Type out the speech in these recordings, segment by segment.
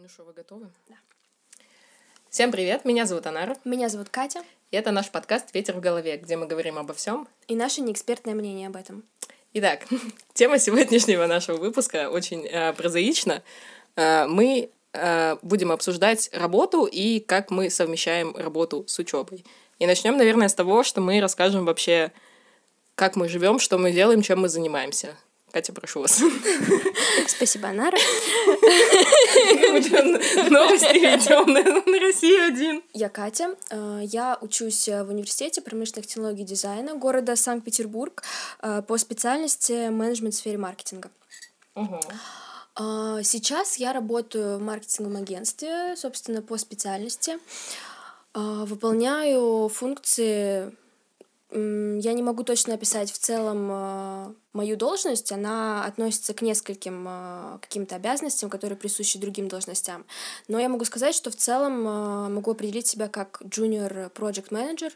Ну что, вы готовы? Да. Всем привет, меня зовут Анара, Меня зовут Катя, и это наш подкаст «Ветер в голове», где мы говорим обо всем. и наше неэкспертное мнение об этом. Итак, тема сегодняшнего нашего выпуска очень э, прозаична. Э, мы э, будем обсуждать работу и как мы совмещаем работу с учебой. И начнем, наверное, с того, что мы расскажем вообще, как мы живем, что мы делаем, чем мы занимаемся. Катя, прошу вас. Спасибо, Анара. Новости ведем на Россию один. Я Катя. э, Я учусь в университете промышленных технологий и дизайна города Санкт-Петербург э, по специальности менеджмент в сфере маркетинга. Сейчас я работаю в маркетинговом агентстве, собственно, по специальности. Выполняю функции... Я не могу точно описать в целом а, мою должность. Она относится к нескольким а, каким-то обязанностям, которые присущи другим должностям. Но я могу сказать, что в целом а, могу определить себя как junior project manager.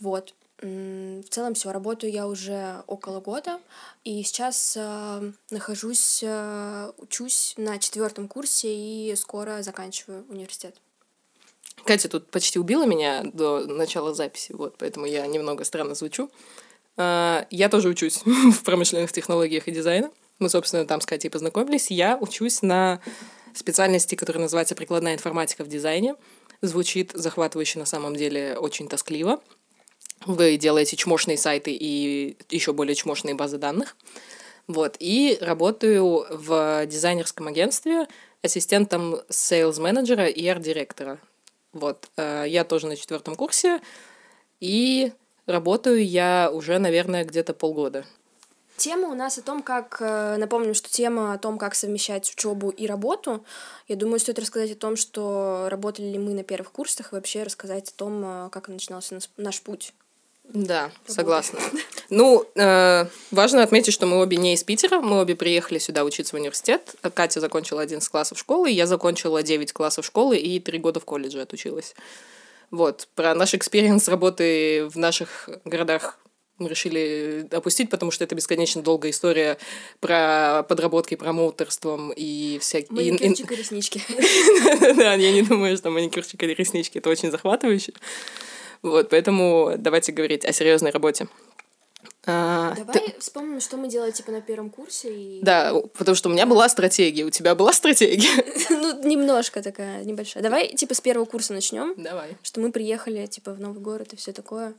Вот. В целом все, работаю я уже около года, и сейчас нахожусь, учусь на четвертом курсе и скоро заканчиваю университет. Катя тут почти убила меня до начала записи, вот, поэтому я немного странно звучу. А, Я тоже учусь в промышленных технологиях и дизайна. Мы, собственно, там с Катей познакомились. Я учусь на специальности, которая называется прикладная информатика в дизайне. Звучит захватывающе на самом деле очень тоскливо. Вы делаете чмошные сайты и еще более чмошные базы данных. Вот. И работаю в дизайнерском агентстве ассистентом сейлс-менеджера и арт-директора. Вот. Э, Я тоже на четвертом курсе. И работаю я уже, наверное, где-то полгода. Тема у нас о том, как... э, Напомню, что тема о том, как совмещать учебу и работу. Я думаю, стоит рассказать о том, что работали ли мы на первых курсах, и вообще рассказать о том, э, как начинался наш путь. Да, согласна. Ну, э, важно отметить, что мы обе не из Питера, мы обе приехали сюда учиться в университет. Катя закончила 11 классов школы, я закончила 9 классов школы и 3 года в колледже отучилась. Вот, про наш experience работы в наших городах мы решили опустить, потому что это бесконечно долгая история про подработки промоутерством и всякие... и- и- Маникюрчик и реснички. Да, я не думаю, что маникюрчик или реснички это очень захватывающе. Вот, поэтому давайте говорить о серьезной работе. А, ты- Давай вспомним, что мы делали типа на первом курсе. И... Да, потому что у меня была стратегия, у тебя была стратегия? ну, немножко такая небольшая. Давай типа с первого курса начнем. Давай. Что мы приехали типа в новый город и все такое.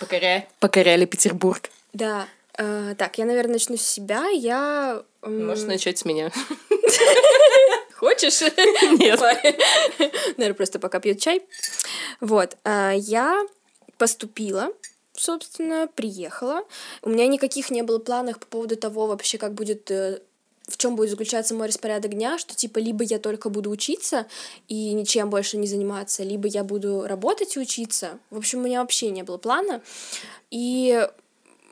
Покоряй. Покоряли Петербург. Да. э, так, я, наверное, начну с себя. Я... м, Можешь начать с меня. Хочешь? Нет. Наверное, просто пока пьет чай. Вот. а, Я поступила, собственно, приехала. У меня никаких не было планов по поводу того вообще, как будет э, в чем будет заключаться мой распорядок дня, что типа либо я только буду учиться и ничем больше не заниматься, либо я буду работать и учиться. В общем, у меня вообще не было плана. И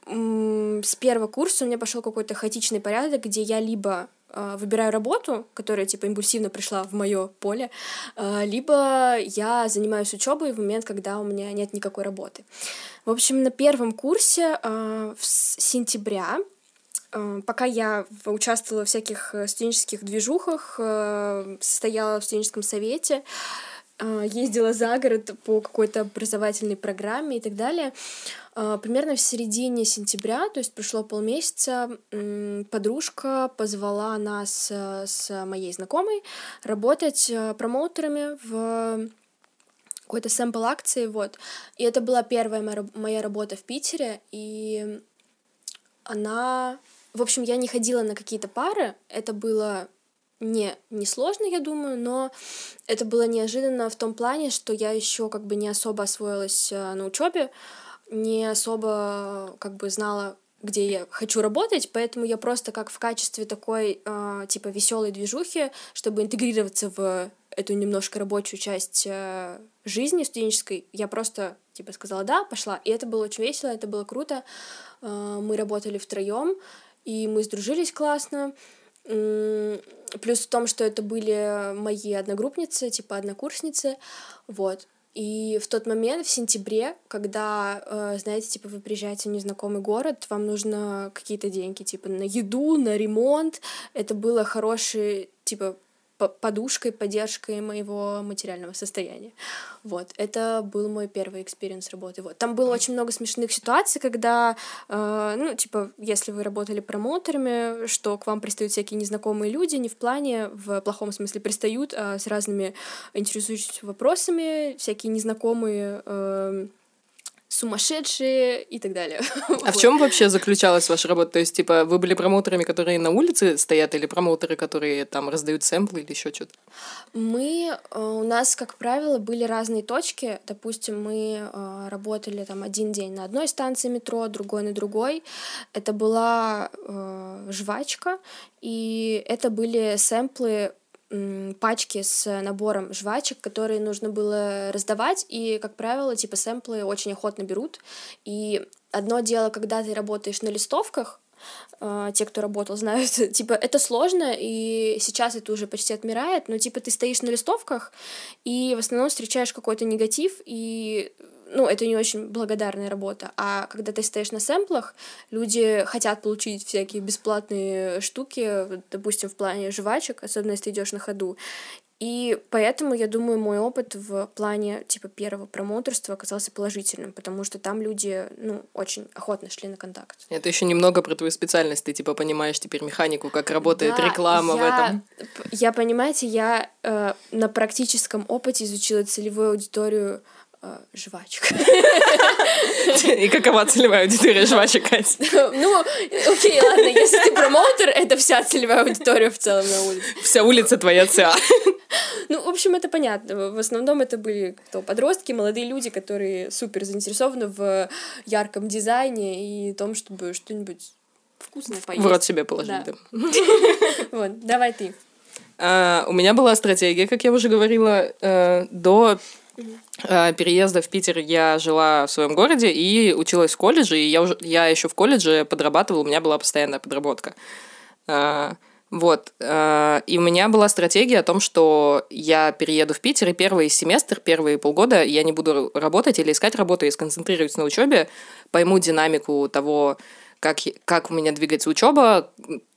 с первого курса у меня пошел какой-то хаотичный порядок, где я либо выбираю работу, которая типа импульсивно пришла в мое поле, э, либо я занимаюсь учебой в момент, когда у меня нет никакой работы. В общем, на первом курсе в с- сентября Пока я участвовала в всяких э, студенческих движухах, состояла в студенческом совете, ездила за город по какой-то образовательной программе и так далее. Э, Примерно в середине сентября, то есть прошло полмесяца, подружка позвала нас э, с моей знакомой работать э, промоутерами в какой-то сэмпл акции, вот. И это была первая моя работа в Питере, и она... В общем, я не ходила на какие-то пары, это было не, не сложно, я думаю, но это было неожиданно в том плане, что я еще как бы не особо освоилась э, на учебе, не особо как бы знала, где я хочу работать, поэтому я просто как в качестве такой э, типа веселой движухи, чтобы интегрироваться в эту немножко рабочую часть э, жизни студенческой, я просто типа сказала да, пошла, и это было очень весело, это было круто. Э, мы работали втроем, и мы сдружились классно. Плюс в том, что это были мои одногруппницы, типа однокурсницы, вот. И в тот момент, в сентябре, когда, э, знаете, типа вы приезжаете в незнакомый город, вам нужно какие-то деньги, типа на еду, на ремонт. Это было хороший, типа, подушкой, поддержкой моего материального состояния. Вот, это был мой первый experience работы. Вот. Там было очень много смешных ситуаций, когда, э, ну, типа, если вы работали промоутерами, что к вам пристают всякие незнакомые люди, не в плане, в плохом смысле пристают, а с разными интересующимися вопросами, всякие незнакомые э, сумасшедшие и так далее. А в чем вообще заключалась ваша работа? То есть, типа, вы были промоутерами, которые на улице стоят, или промоутеры, которые там раздают сэмплы или еще что-то? Мы, э, у нас, как правило, были разные точки. Допустим, мы э, работали там один день на одной станции метро, другой на другой. Это была э, жвачка, и это были сэмплы пачки с набором жвачек, которые нужно было раздавать, и, как правило, типа сэмплы очень охотно берут. И одно дело, когда ты работаешь на листовках, Uh, те, кто работал, знают, типа, это сложно, и сейчас это уже почти отмирает, но, типа, ты стоишь на листовках, и в основном встречаешь какой-то негатив, и ну, это не очень благодарная работа. А когда ты стоишь на сэмплах, люди хотят получить всякие бесплатные штуки, допустим, в плане жвачек, особенно если ты идешь на ходу. И поэтому, я думаю, мой опыт в плане, типа, первого промоутерства оказался положительным, потому что там люди, ну, очень охотно шли на контакт. Это еще немного про твою специальность. Ты, типа, понимаешь теперь механику, как работает да, реклама я, в этом. Я, понимаете, я э, на практическом опыте изучила целевую аудиторию жвачек. И какова целевая аудитория жвачек, Кать? Ну, окей, ладно, если ты промоутер, это вся целевая аудитория в целом на улице. Вся улица твоя ЦА. Ну, в общем, это понятно. В основном это были кто, подростки, молодые люди, которые супер заинтересованы в ярком дизайне и том, чтобы что-нибудь вкусное поесть. В рот себе положить, да. Вот, давай ты. А, у меня была стратегия, как я уже говорила, э, до Э, переезда в Питер я жила в своем городе и училась в колледже, и я, уже, я еще в колледже подрабатывала, у меня была постоянная подработка. Э, вот. Э, и у меня была стратегия о том, что я перееду в Питер, и первый семестр, первые полгода я не буду работать или искать работу, и сконцентрируюсь на учебе, пойму динамику того, как, как у меня двигается учеба,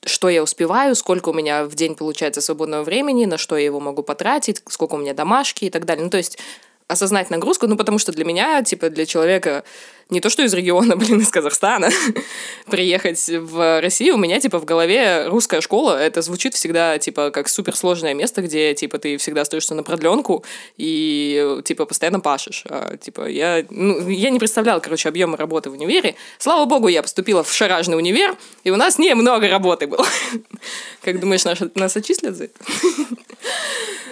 что я успеваю, сколько у меня в день получается свободного времени, на что я его могу потратить, сколько у меня домашки и так далее. Ну, то есть осознать нагрузку, ну, потому что для меня, типа, для человека не то, что из региона, блин, из Казахстана, приехать в Россию, у меня, типа, в голове русская школа, это звучит всегда, типа, как суперсложное место, где, типа, ты всегда остаешься на продленку и, типа, постоянно пашешь. А, типа, я, ну, я не представляла, короче, объема работы в универе. Слава богу, я поступила в шаражный универ, и у нас немного работы было. Как думаешь, нас, нас отчислят за это?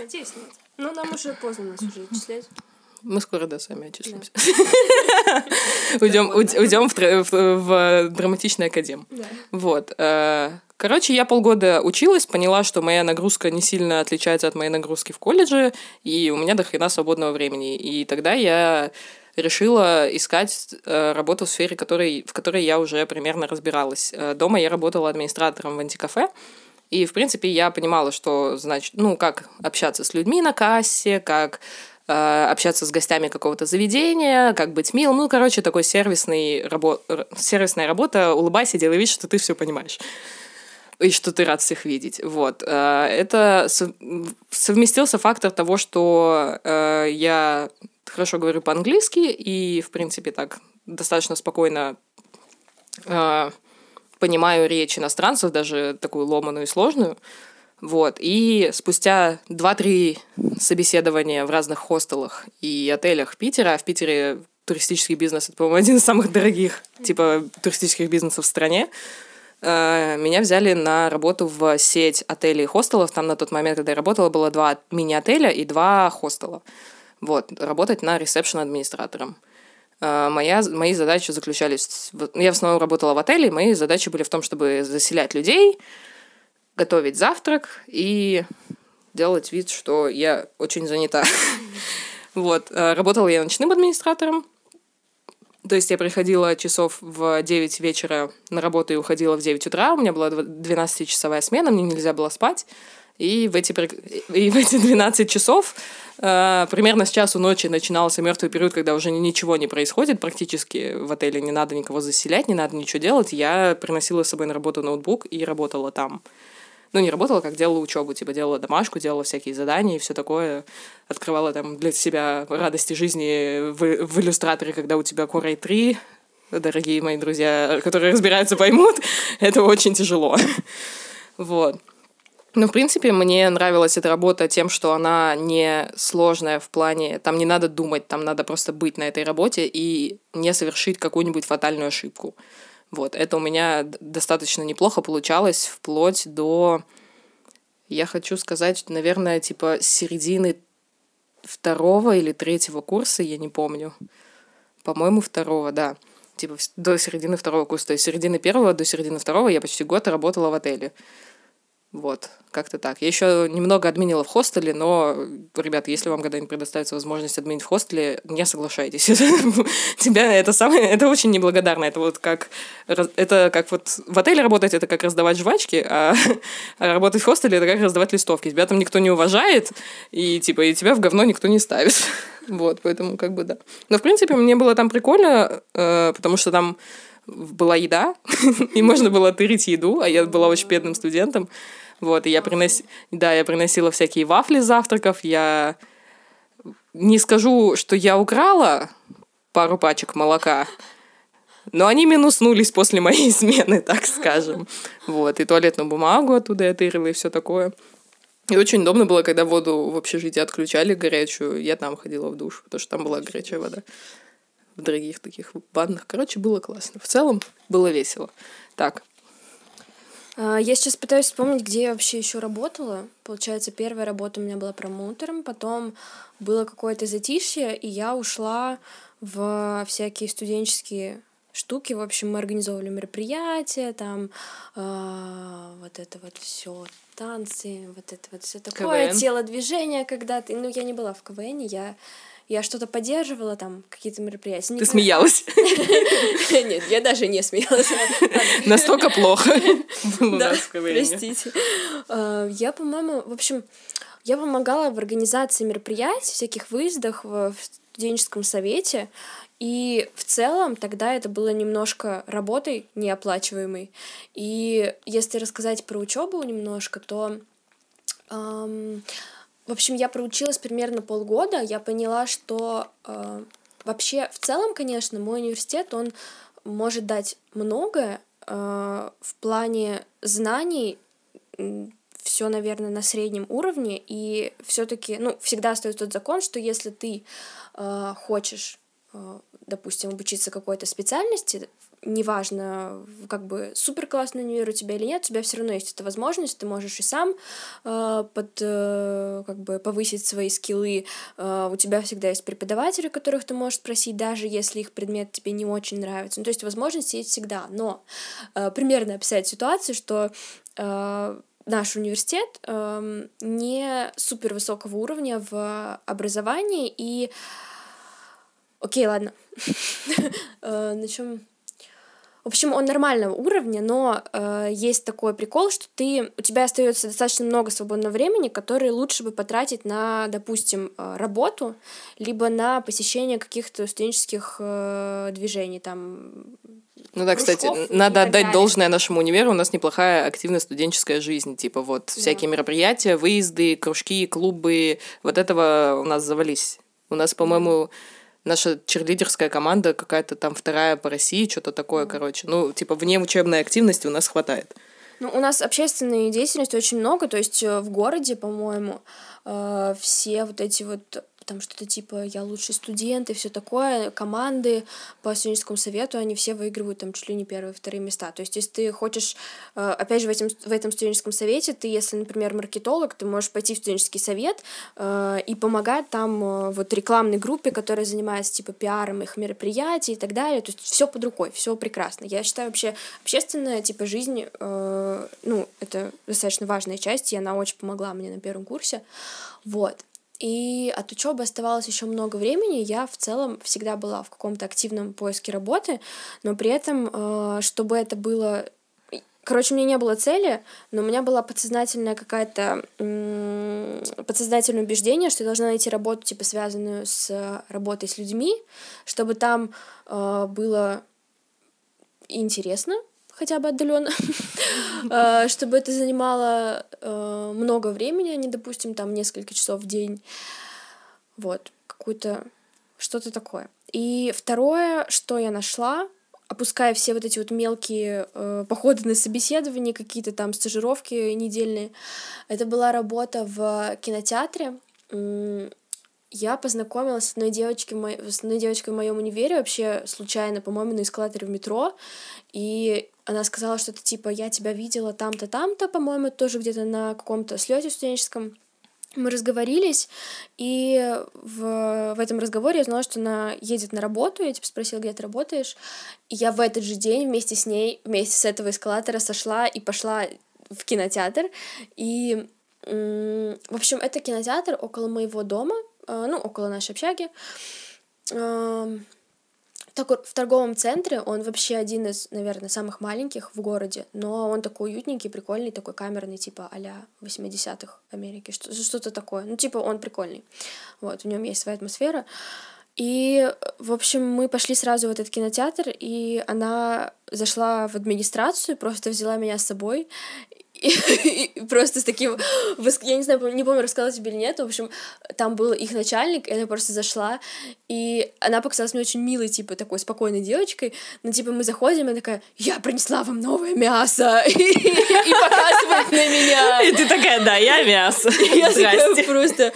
Надеюсь, нет. Ну, нам уже поздно нас уже отчислять. Мы скоро, да, сами отчислимся. Уйдем, уйдем в, в, драматичный академ. Вот. Э, короче, я полгода училась, поняла, что моя нагрузка не сильно отличается от моей нагрузки в колледже, и у меня до хрена свободного времени. И тогда я решила искать э, работу в сфере, которой, в которой я уже примерно разбиралась. Э, дома я работала администратором в антикафе, и, в принципе, я понимала, что, значит, ну, как общаться с людьми на кассе, как э, общаться с гостями какого-то заведения, как быть милым. Ну, короче, такой сервисный рабо... сервисная работа. Улыбайся, делай вид, что ты все понимаешь. И что ты рад всех видеть. Вот. Э, это совместился фактор того, что э, я хорошо говорю по-английски и, в принципе, так достаточно спокойно э, понимаю речь иностранцев, даже такую ломаную и сложную. Вот. И спустя 2-3 собеседования в разных хостелах и отелях Питера, а в Питере туристический бизнес, это, по-моему, один из самых дорогих, типа, туристических бизнесов в стране, э, меня взяли на работу в сеть отелей и хостелов. Там на тот момент, когда я работала, было два мини-отеля и два хостела. Вот, работать на ресепшн-администратором. А, моя, мои задачи заключались... Я в основном работала в отеле, мои задачи были в том, чтобы заселять людей, готовить завтрак и делать вид, что я очень занята. Вот. А, работала я ночным администратором. То есть я приходила часов в 9 вечера на работу и уходила в 9 утра. У меня была 12-часовая смена, мне нельзя было спать. И в эти, и в эти 12 часов э, примерно с часу ночи начинался мертвый период, когда уже ничего не происходит практически в отеле, не надо никого заселять, не надо ничего делать. Я приносила с собой на работу ноутбук и работала там. ну, не работала, как делала учебу, типа делала домашку, делала всякие задания и все такое, открывала там для себя радости жизни в, в иллюстраторе, когда у тебя Core 3, дорогие мои друзья, которые разбираются, поймут, это очень тяжело. Вот. Ну, в принципе, мне нравилась эта работа тем, что она не сложная в плане, там не надо думать, там надо просто быть на этой работе и не совершить какую-нибудь фатальную ошибку. Вот, это у меня достаточно неплохо получалось вплоть до, я хочу сказать, наверное, типа середины второго или третьего курса, я не помню. По-моему, второго, да. Типа до середины второго курса. То есть середины первого до середины второго я почти год работала в отеле. Вот, как-то так. Я еще немного админила в хостеле, но, ребят, если вам когда-нибудь предоставится возможность админить в хостеле, не соглашайтесь. Тебя это самое, это очень неблагодарно. Это вот как, это как вот в отеле работать, это как раздавать жвачки, а, а работать в хостеле, это как раздавать листовки. Тебя там никто не уважает, и типа, и тебя в говно никто не ставит. Вот, поэтому как бы да. Но, в принципе, мне было там прикольно, э, потому что там была еда, и можно было тырить еду, а я была очень бедным студентом. Вот, и я приносила, да, я приносила всякие вафли с завтраков, я не скажу, что я украла пару пачек молока, но они минуснулись после моей смены, так скажем. Вот, и туалетную бумагу оттуда я тырила и все такое. И очень удобно было, когда воду в общежитии отключали горячую, я там ходила в душ, потому что там была горячая вода. В дорогих таких ваннах. Короче, было классно. В целом было весело. Так, я сейчас пытаюсь вспомнить, где я вообще еще работала. Получается, первая работа у меня была промоутером, потом было какое-то затишье, и я ушла в всякие студенческие штуки. В общем, мы организовывали мероприятия, там э, вот это вот все танцы, вот это вот все такое, КВН. телодвижение когда-то. Ну, я не была в КВН, я я что-то поддерживала, там, какие-то мероприятия. Ты смеялась? Нет, я даже не смеялась. Настолько плохо Да, простите. А, я, по-моему, в общем, я помогала в организации мероприятий, всяких выездах в студенческом совете, и в целом тогда это было немножко работой неоплачиваемой. И если рассказать про учебу немножко, то в общем, я проучилась примерно полгода, я поняла, что э, вообще в целом, конечно, мой университет, он может дать многое э, в плане знаний, все, наверное, на среднем уровне, и все-таки, ну, всегда остается тот закон, что если ты э, хочешь, э, допустим, обучиться какой-то специальности, неважно, как бы супер классный универ у тебя или нет, у тебя все равно есть эта возможность, ты можешь и сам э, под, э, как бы повысить свои скиллы, э, у тебя всегда есть преподаватели, которых ты можешь спросить, даже если их предмет тебе не очень нравится. Ну, то есть возможности есть всегда, но э, примерно описать ситуацию, что э, наш университет э, не супер высокого уровня в образовании и Окей, ладно. Э, на чем в общем, он нормального уровня, но э, есть такой прикол, что ты, у тебя остается достаточно много свободного времени, которое лучше бы потратить на, допустим, э, работу, либо на посещение каких-то студенческих э, движений, там, ну да, кстати, надо отдать далее. должное нашему универу. У нас неплохая активная студенческая жизнь. Типа вот да. всякие мероприятия, выезды, кружки, клубы. Вот этого у нас завались. У нас, по-моему, наша черлидерская команда какая-то там вторая по России, что-то такое, короче. Ну, типа, вне учебной активности у нас хватает. Ну, у нас общественной деятельности очень много, то есть э, в городе, по-моему, э, все вот эти вот там что-то типа «я лучший студент» и все такое, команды по студенческому совету, они все выигрывают там чуть ли не первые, вторые места. То есть, если ты хочешь, э, опять же, в, этом в этом студенческом совете, ты, если, например, маркетолог, ты можешь пойти в студенческий совет э, и помогать там э, вот рекламной группе, которая занимается типа пиаром их мероприятий и так далее. То есть, все под рукой, все прекрасно. Я считаю, вообще общественная типа жизнь, ну, это достаточно важная часть, и она очень помогла мне на первом курсе. Вот. И от учебы оставалось еще много времени. Я в целом всегда была в каком-то активном поиске работы, но при этом, э, чтобы это было Короче, у меня не было цели, но у меня была подсознательная какая-то подсознательное убеждение, что я должна найти работу, типа, связанную с работой с людьми, чтобы там э, было интересно, хотя бы отдаленно, э, чтобы это занимало э, много времени, а не, допустим, там несколько часов в день. Вот, какую-то что-то такое. И второе, что я нашла, опуская все вот эти вот мелкие э, походы на собеседование, какие-то там стажировки недельные, это была работа в кинотеатре. Я познакомилась с одной девочкой, с одной девочкой в моем универе вообще случайно, по-моему, на эскалаторе в метро, и она сказала что-то типа «я тебя видела там-то, там-то», по-моему, тоже где-то на каком-то слете студенческом. Мы разговорились, и в, в этом разговоре я узнала, что она едет на работу. Я типа спросила, где ты работаешь. И я в этот же день вместе с ней, вместе с этого эскалатора сошла и пошла в кинотеатр. И, в общем, это кинотеатр около моего дома, э, ну, около нашей общаги в торговом центре он вообще один из, наверное, самых маленьких в городе, но он такой уютненький, прикольный, такой камерный, типа а-ля 80-х Америки, что-то такое. Ну, типа, он прикольный. Вот, в нем есть своя атмосфера. И, в общем, мы пошли сразу в этот кинотеатр, и она зашла в администрацию, просто взяла меня с собой, просто с таким, я не знаю, не помню, рассказала тебе или нет, в общем, там был их начальник, и она просто зашла, и она показалась мне очень милой, типа, такой спокойной девочкой, но, типа, мы заходим, и она такая, я принесла вам новое мясо, и показывает на меня. И ты такая, да, я мясо. Я такая просто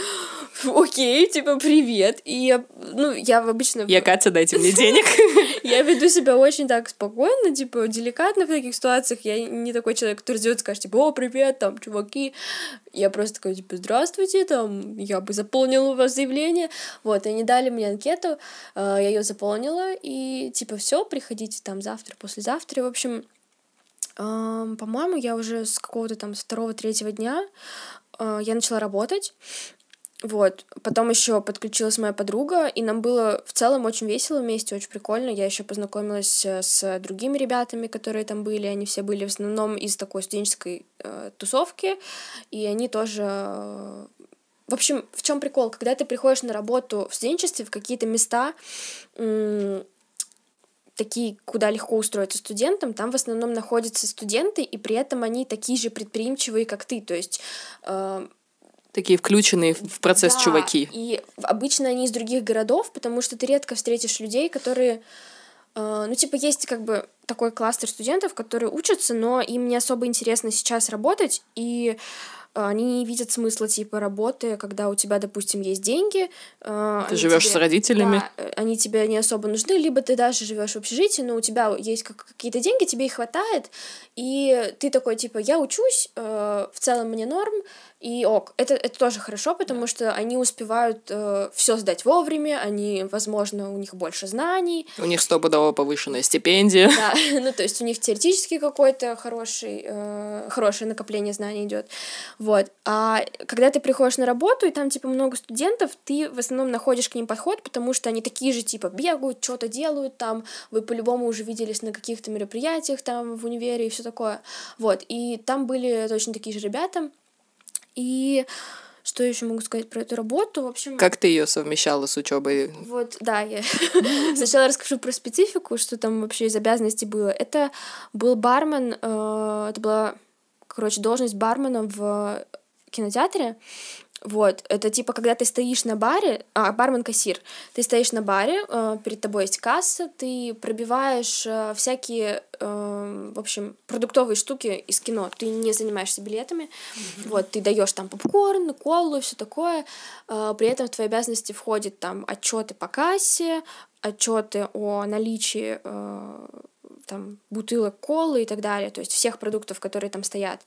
окей, типа, привет. И я, ну, я обычно... Я Катя, дайте мне денег. Я веду себя очень так спокойно, типа, деликатно в таких ситуациях. Я не такой человек, который сделает, скажет, типа, о, привет, там, чуваки. Я просто такой, типа, здравствуйте, там, я бы заполнила у вас заявление. Вот, и они дали мне анкету, э, я ее заполнила, и, типа, все, приходите там завтра, послезавтра. В общем, по-моему, я уже с какого-то там второго-третьего дня э, я начала работать. Вот. Потом еще подключилась моя подруга, и нам было в целом очень весело вместе, очень прикольно. Я еще познакомилась э, с другими ребятами, которые там были. Они все были в основном из такой студенческой э, тусовки, и они тоже э, в общем, в чем прикол? Когда ты приходишь на работу в студенчестве, в какие-то места, такие, куда легко устроиться студентам, там в основном находятся студенты, и при этом они такие же предприимчивые, как ты. То есть э, Такие включенные в процесс да, чуваки. И обычно они из других городов, потому что ты редко встретишь людей, которые э, ну, типа, есть как бы такой кластер студентов, которые учатся, но им не особо интересно сейчас работать, и они не видят смысла типа работы, когда у тебя, допустим, есть деньги. Э, ты живешь тебе, с родителями. Да, э, они тебе не особо нужны, либо ты даже живешь в общежитии, но у тебя есть какие-то деньги, тебе их хватает, и ты такой типа, я учусь, в целом мне норм, и ок, это, это тоже хорошо, потому что они успевают э, все сдать вовремя, они, возможно, у них больше знаний. У них стопудово повышенная стипендия. Да, ну то есть у них теоретически какой-то хороший, э, хорошее накопление знаний идет. Вот. А когда ты приходишь на работу, и там типа много студентов, ты в основном находишь к ним подход, потому что они такие же типа бегают, что-то делают там, вы по-любому уже виделись на каких-то мероприятиях там в универе и все такое. Вот. И там были точно такие же ребята, и что еще могу сказать про эту работу? В общем... Как ты ее совмещала с учебой? Вот, да, я сначала расскажу про специфику, что там вообще из обязанностей было. Это был бармен, э, это была, короче, должность бармена в кинотеатре, вот, это типа, когда ты стоишь на баре, а, бармен-кассир, ты стоишь на баре, э, перед тобой есть касса, ты пробиваешь э, всякие, э, в общем, продуктовые штуки из кино, ты не занимаешься билетами, mm-hmm. вот, ты даешь там попкорн, колу, все такое, э, при этом в твои обязанности входит там отчеты по кассе, отчеты о наличии э, там бутылок колы и так далее, то есть всех продуктов, которые там стоят.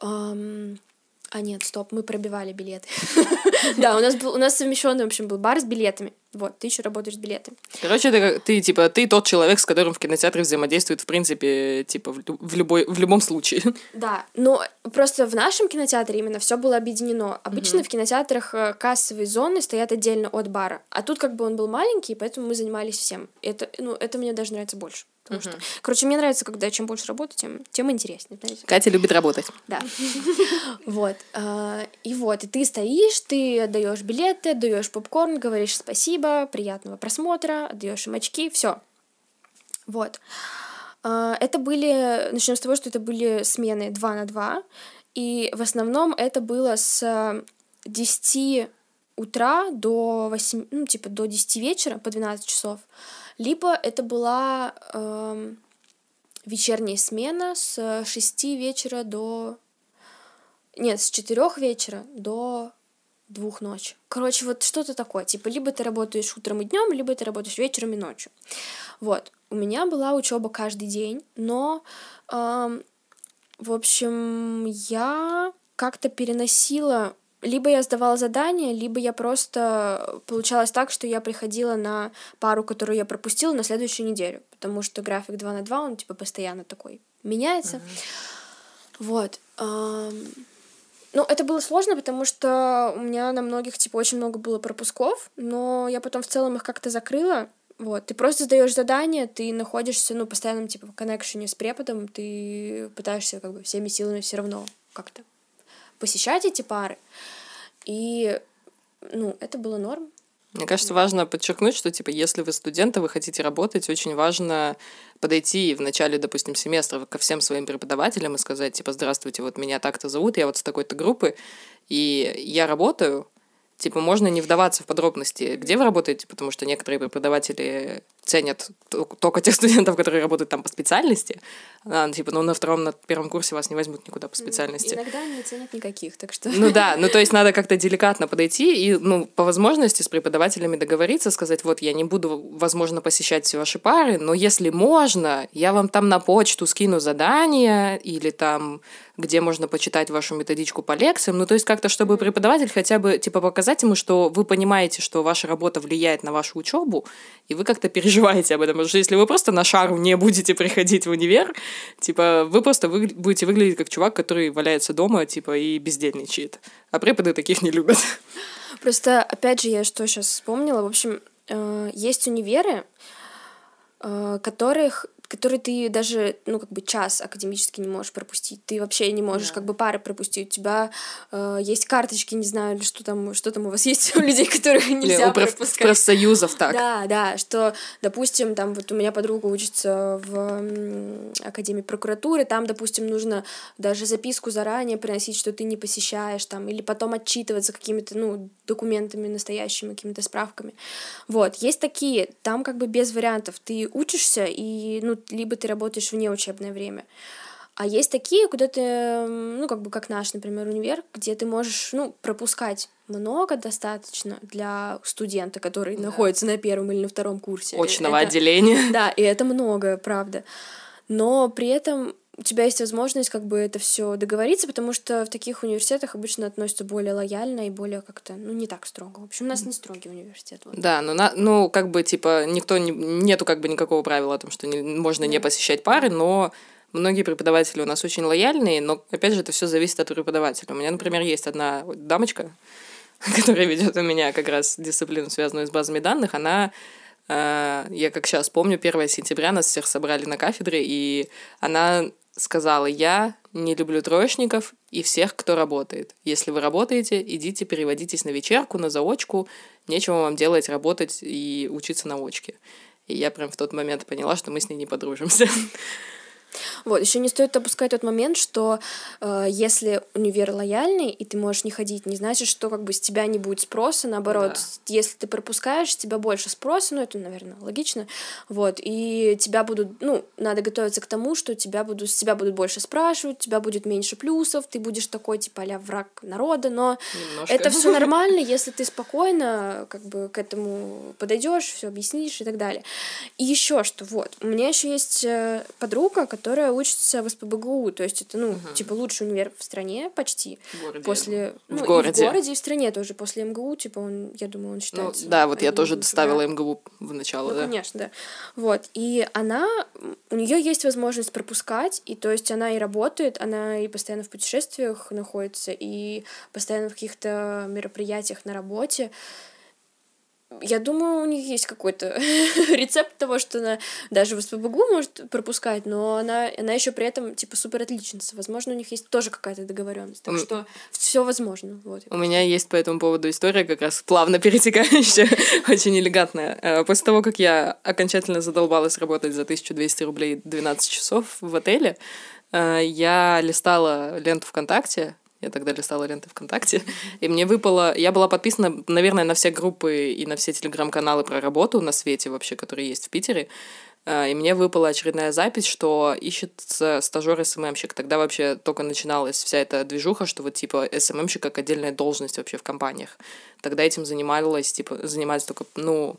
Um, а нет, стоп, мы пробивали билеты. Да, у нас был у нас совмещенный, в общем, был бар с билетами. Вот, ты еще работаешь с билетами. Короче, ты, ты типа ты тот человек, с которым в кинотеатре взаимодействует, в принципе, типа в, любой в любом случае. Да, но просто в нашем кинотеатре именно все было объединено. Обычно в кинотеатрах э, кассовые зоны стоят отдельно от бара, а тут как бы он был маленький, поэтому мы занимались всем. Это, ну, это мне даже нравится больше. Потому uh-huh. что, короче, мне нравится, когда чем больше работаю, тем, тем интереснее. Знаете? Катя любит работать. Да. Вот. А, и вот, и ты стоишь, ты отдаешь билеты, отдаешь попкорн, говоришь спасибо, приятного просмотра, отдаешь им очки, все. Вот. А, это были, начнем с того, что это были смены 2 на 2, и в основном это было с 10 утра до 8, ну, типа до 10 вечера, по 12 часов, либо это была э, вечерняя смена с 6 вечера до... Нет, с 4 вечера до двух ночи. Короче, вот что-то такое. Типа, либо ты работаешь утром и днем, либо ты работаешь вечером и ночью. Вот. У меня была учеба каждый день, но, э, в общем, я как-то переносила либо я сдавала задания, либо я просто получалось так, что я приходила на пару, которую я пропустила на следующую неделю, потому что график 2 на 2, он типа постоянно такой меняется. Uh-huh. Вот. Ну, это было сложно, потому что у меня на многих, типа, очень много было пропусков, но я потом в целом их как-то закрыла. Вот, ты просто сдаешь задание, ты находишься, ну, постоянном, типа, в коннекшене с преподом, ты пытаешься, как бы, всеми силами все равно как-то посещать эти пары. И, ну, это было норм. Мне кажется, важно подчеркнуть, что, типа, если вы студенты, вы хотите работать, очень важно подойти в начале, допустим, семестра ко всем своим преподавателям и сказать, типа, здравствуйте, вот меня так-то зовут, я вот с такой-то группы, и я работаю, типа, можно не вдаваться в подробности, где вы работаете, потому что некоторые преподаватели ценят только тех студентов, которые работают там по специальности. А, типа, ну, на втором, на первом курсе вас не возьмут никуда по специальности. Иногда не ценят никаких, так что... Ну да, ну то есть надо как-то деликатно подойти и, ну, по возможности с преподавателями договориться, сказать, вот, я не буду, возможно, посещать все ваши пары, но если можно, я вам там на почту скину задания или там где можно почитать вашу методичку по лекциям. Ну, то есть как-то, чтобы преподаватель хотя бы, типа, показать ему, что вы понимаете, что ваша работа влияет на вашу учебу, и вы как-то переживаете об этом, потому что если вы просто на шару не будете приходить в универ, типа, вы просто вы, будете выглядеть как чувак, который валяется дома, типа, и бездельничает. А преподы таких не любят. Просто, опять же, я что сейчас вспомнила, в общем, э, есть универы, э, которых который ты даже, ну, как бы час академически не можешь пропустить. Ты вообще не можешь, да. как бы, пары пропустить. У тебя э, есть карточки, не знаю, или что там, что там у вас есть у людей, которых нельзя у проф- пропускать. профсоюзов так. Да, да, что, допустим, там вот у меня подруга учится в Академии прокуратуры, там, допустим, нужно даже записку заранее приносить, что ты не посещаешь, там, или потом отчитываться какими-то, ну, документами настоящими, какими-то справками. Вот, есть такие, там как бы без вариантов. Ты учишься, и, ну, либо ты работаешь вне учебное время. А есть такие, куда ты, ну, как бы как наш, например, универ, где ты можешь, ну, пропускать много достаточно для студента, который да. находится на первом или на втором курсе. Очного это, отделения. Да, и это много, правда. Но при этом у тебя есть возможность как бы это все договориться, потому что в таких университетах обычно относятся более лояльно и более как-то, ну, не так строго. В общем, у нас не строгий университет. Вот. Да, ну, на, ну, как бы, типа, никто не, нету как бы никакого правила о том, что не, можно да. не посещать пары, но многие преподаватели у нас очень лояльные, но, опять же, это все зависит от преподавателя. У меня, например, есть одна дамочка, которая ведет у меня как раз дисциплину, связанную с базами данных, она э, я как сейчас помню, 1 сентября нас всех собрали на кафедре, и она сказала, я не люблю троечников и всех, кто работает. Если вы работаете, идите, переводитесь на вечерку, на заочку, нечего вам делать, работать и учиться на очке. И я прям в тот момент поняла, что мы с ней не подружимся. Вот, еще не стоит опускать тот момент, что э, если универ лояльный, и ты можешь не ходить, не значит, что как бы с тебя не будет спроса, наоборот, да. если ты пропускаешь, с тебя больше спроса, ну, это, наверное, логично, вот, и тебя будут, ну, надо готовиться к тому, что тебя будут, с тебя будут больше спрашивать, тебя будет меньше плюсов, ты будешь такой, типа, а враг народа, но Немножко. это все нормально, если ты спокойно, как бы, к этому подойдешь, все объяснишь и так далее. И еще что, вот, у меня еще есть э, подруга, которая учится в СПБГУ, то есть это, ну, угу. типа лучший универ в стране почти. В городе. После, ну, в городе. И в городе, и в стране тоже. После МГУ, типа, он, я думаю, он ну, считается. Ну, да, вот я тоже ставила да. МГУ в начало, ну, да. конечно, да. Вот, и она, у нее есть возможность пропускать, и то есть она и работает, она и постоянно в я думаю, у них есть какой-то рецепт того, что она даже в СПБГУ может пропускать, но она, она еще при этом типа супер отличница. Возможно, у них есть тоже какая-то договоренность. Так что все возможно. Вот. У меня есть по этому поводу история, как раз плавно перетекающая, очень элегантная. Э, после того, как я окончательно задолбалась работать за 1200 рублей 12 часов в отеле, э, я листала ленту ВКонтакте, я тогда листала ленты ВКонтакте, и мне выпало... Я была подписана, наверное, на все группы и на все телеграм-каналы про работу на свете вообще, которые есть в Питере. А, и мне выпала очередная запись, что ищется стажер СММщик. Тогда вообще только начиналась вся эта движуха, что вот типа СММщик как отдельная должность вообще в компаниях. Тогда этим занималась, типа, занимались только, ну,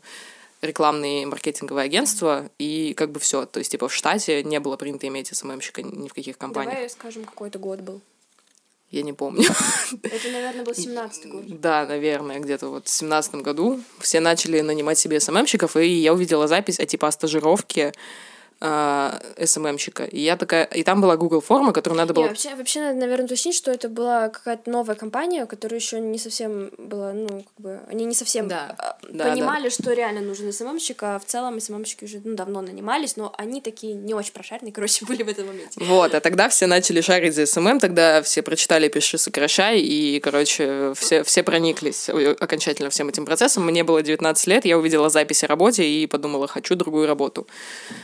рекламные маркетинговые агентства, и как бы все. То есть, типа, в штате не было принято иметь СММщика ни в каких компаниях. Давай скажем, какой-то год был. Я не помню. Это, наверное, был 17-й год. Да, наверное, где-то вот в 17 году все начали нанимать себе СММщиков, и я увидела запись о типа о стажировке СММщика. И я такая... И там была Google форма, которую надо было... Не, вообще, вообще надо, наверное, уточнить, что это была какая-то новая компания, которая еще не совсем была, ну, как бы... Они не совсем да, понимали, да. что реально нужен СММщик, а в целом СММщики уже ну, давно нанимались, но они такие не очень прошаренные, короче, были в этом моменте. Вот, а тогда все начали шарить за СММ, тогда все прочитали «Пиши, сокращай», и, короче, все, все прониклись окончательно всем этим процессом. Мне было 19 лет, я увидела запись о работе и подумала, хочу другую работу.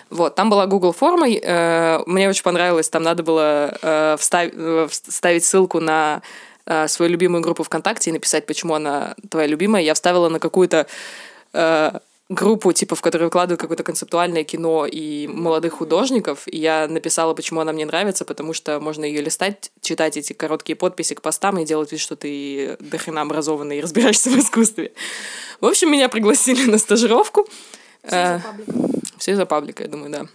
Вот, там там была Google форма, э, мне очень понравилось, там надо было э, встав, э, вставить ссылку на э, свою любимую группу ВКонтакте и написать, почему она твоя любимая. Я вставила на какую-то группу, типа, в которой выкладывают какое-то концептуальное кино и молодых художников, и я написала, почему она мне нравится, потому что можно ее листать, читать эти короткие подписи к постам и делать вид, что ты дохрена образованный и разбираешься в искусстве. В общем, меня пригласили на стажировку. Все из-за паблика. Все из-за паблика, я думаю, да.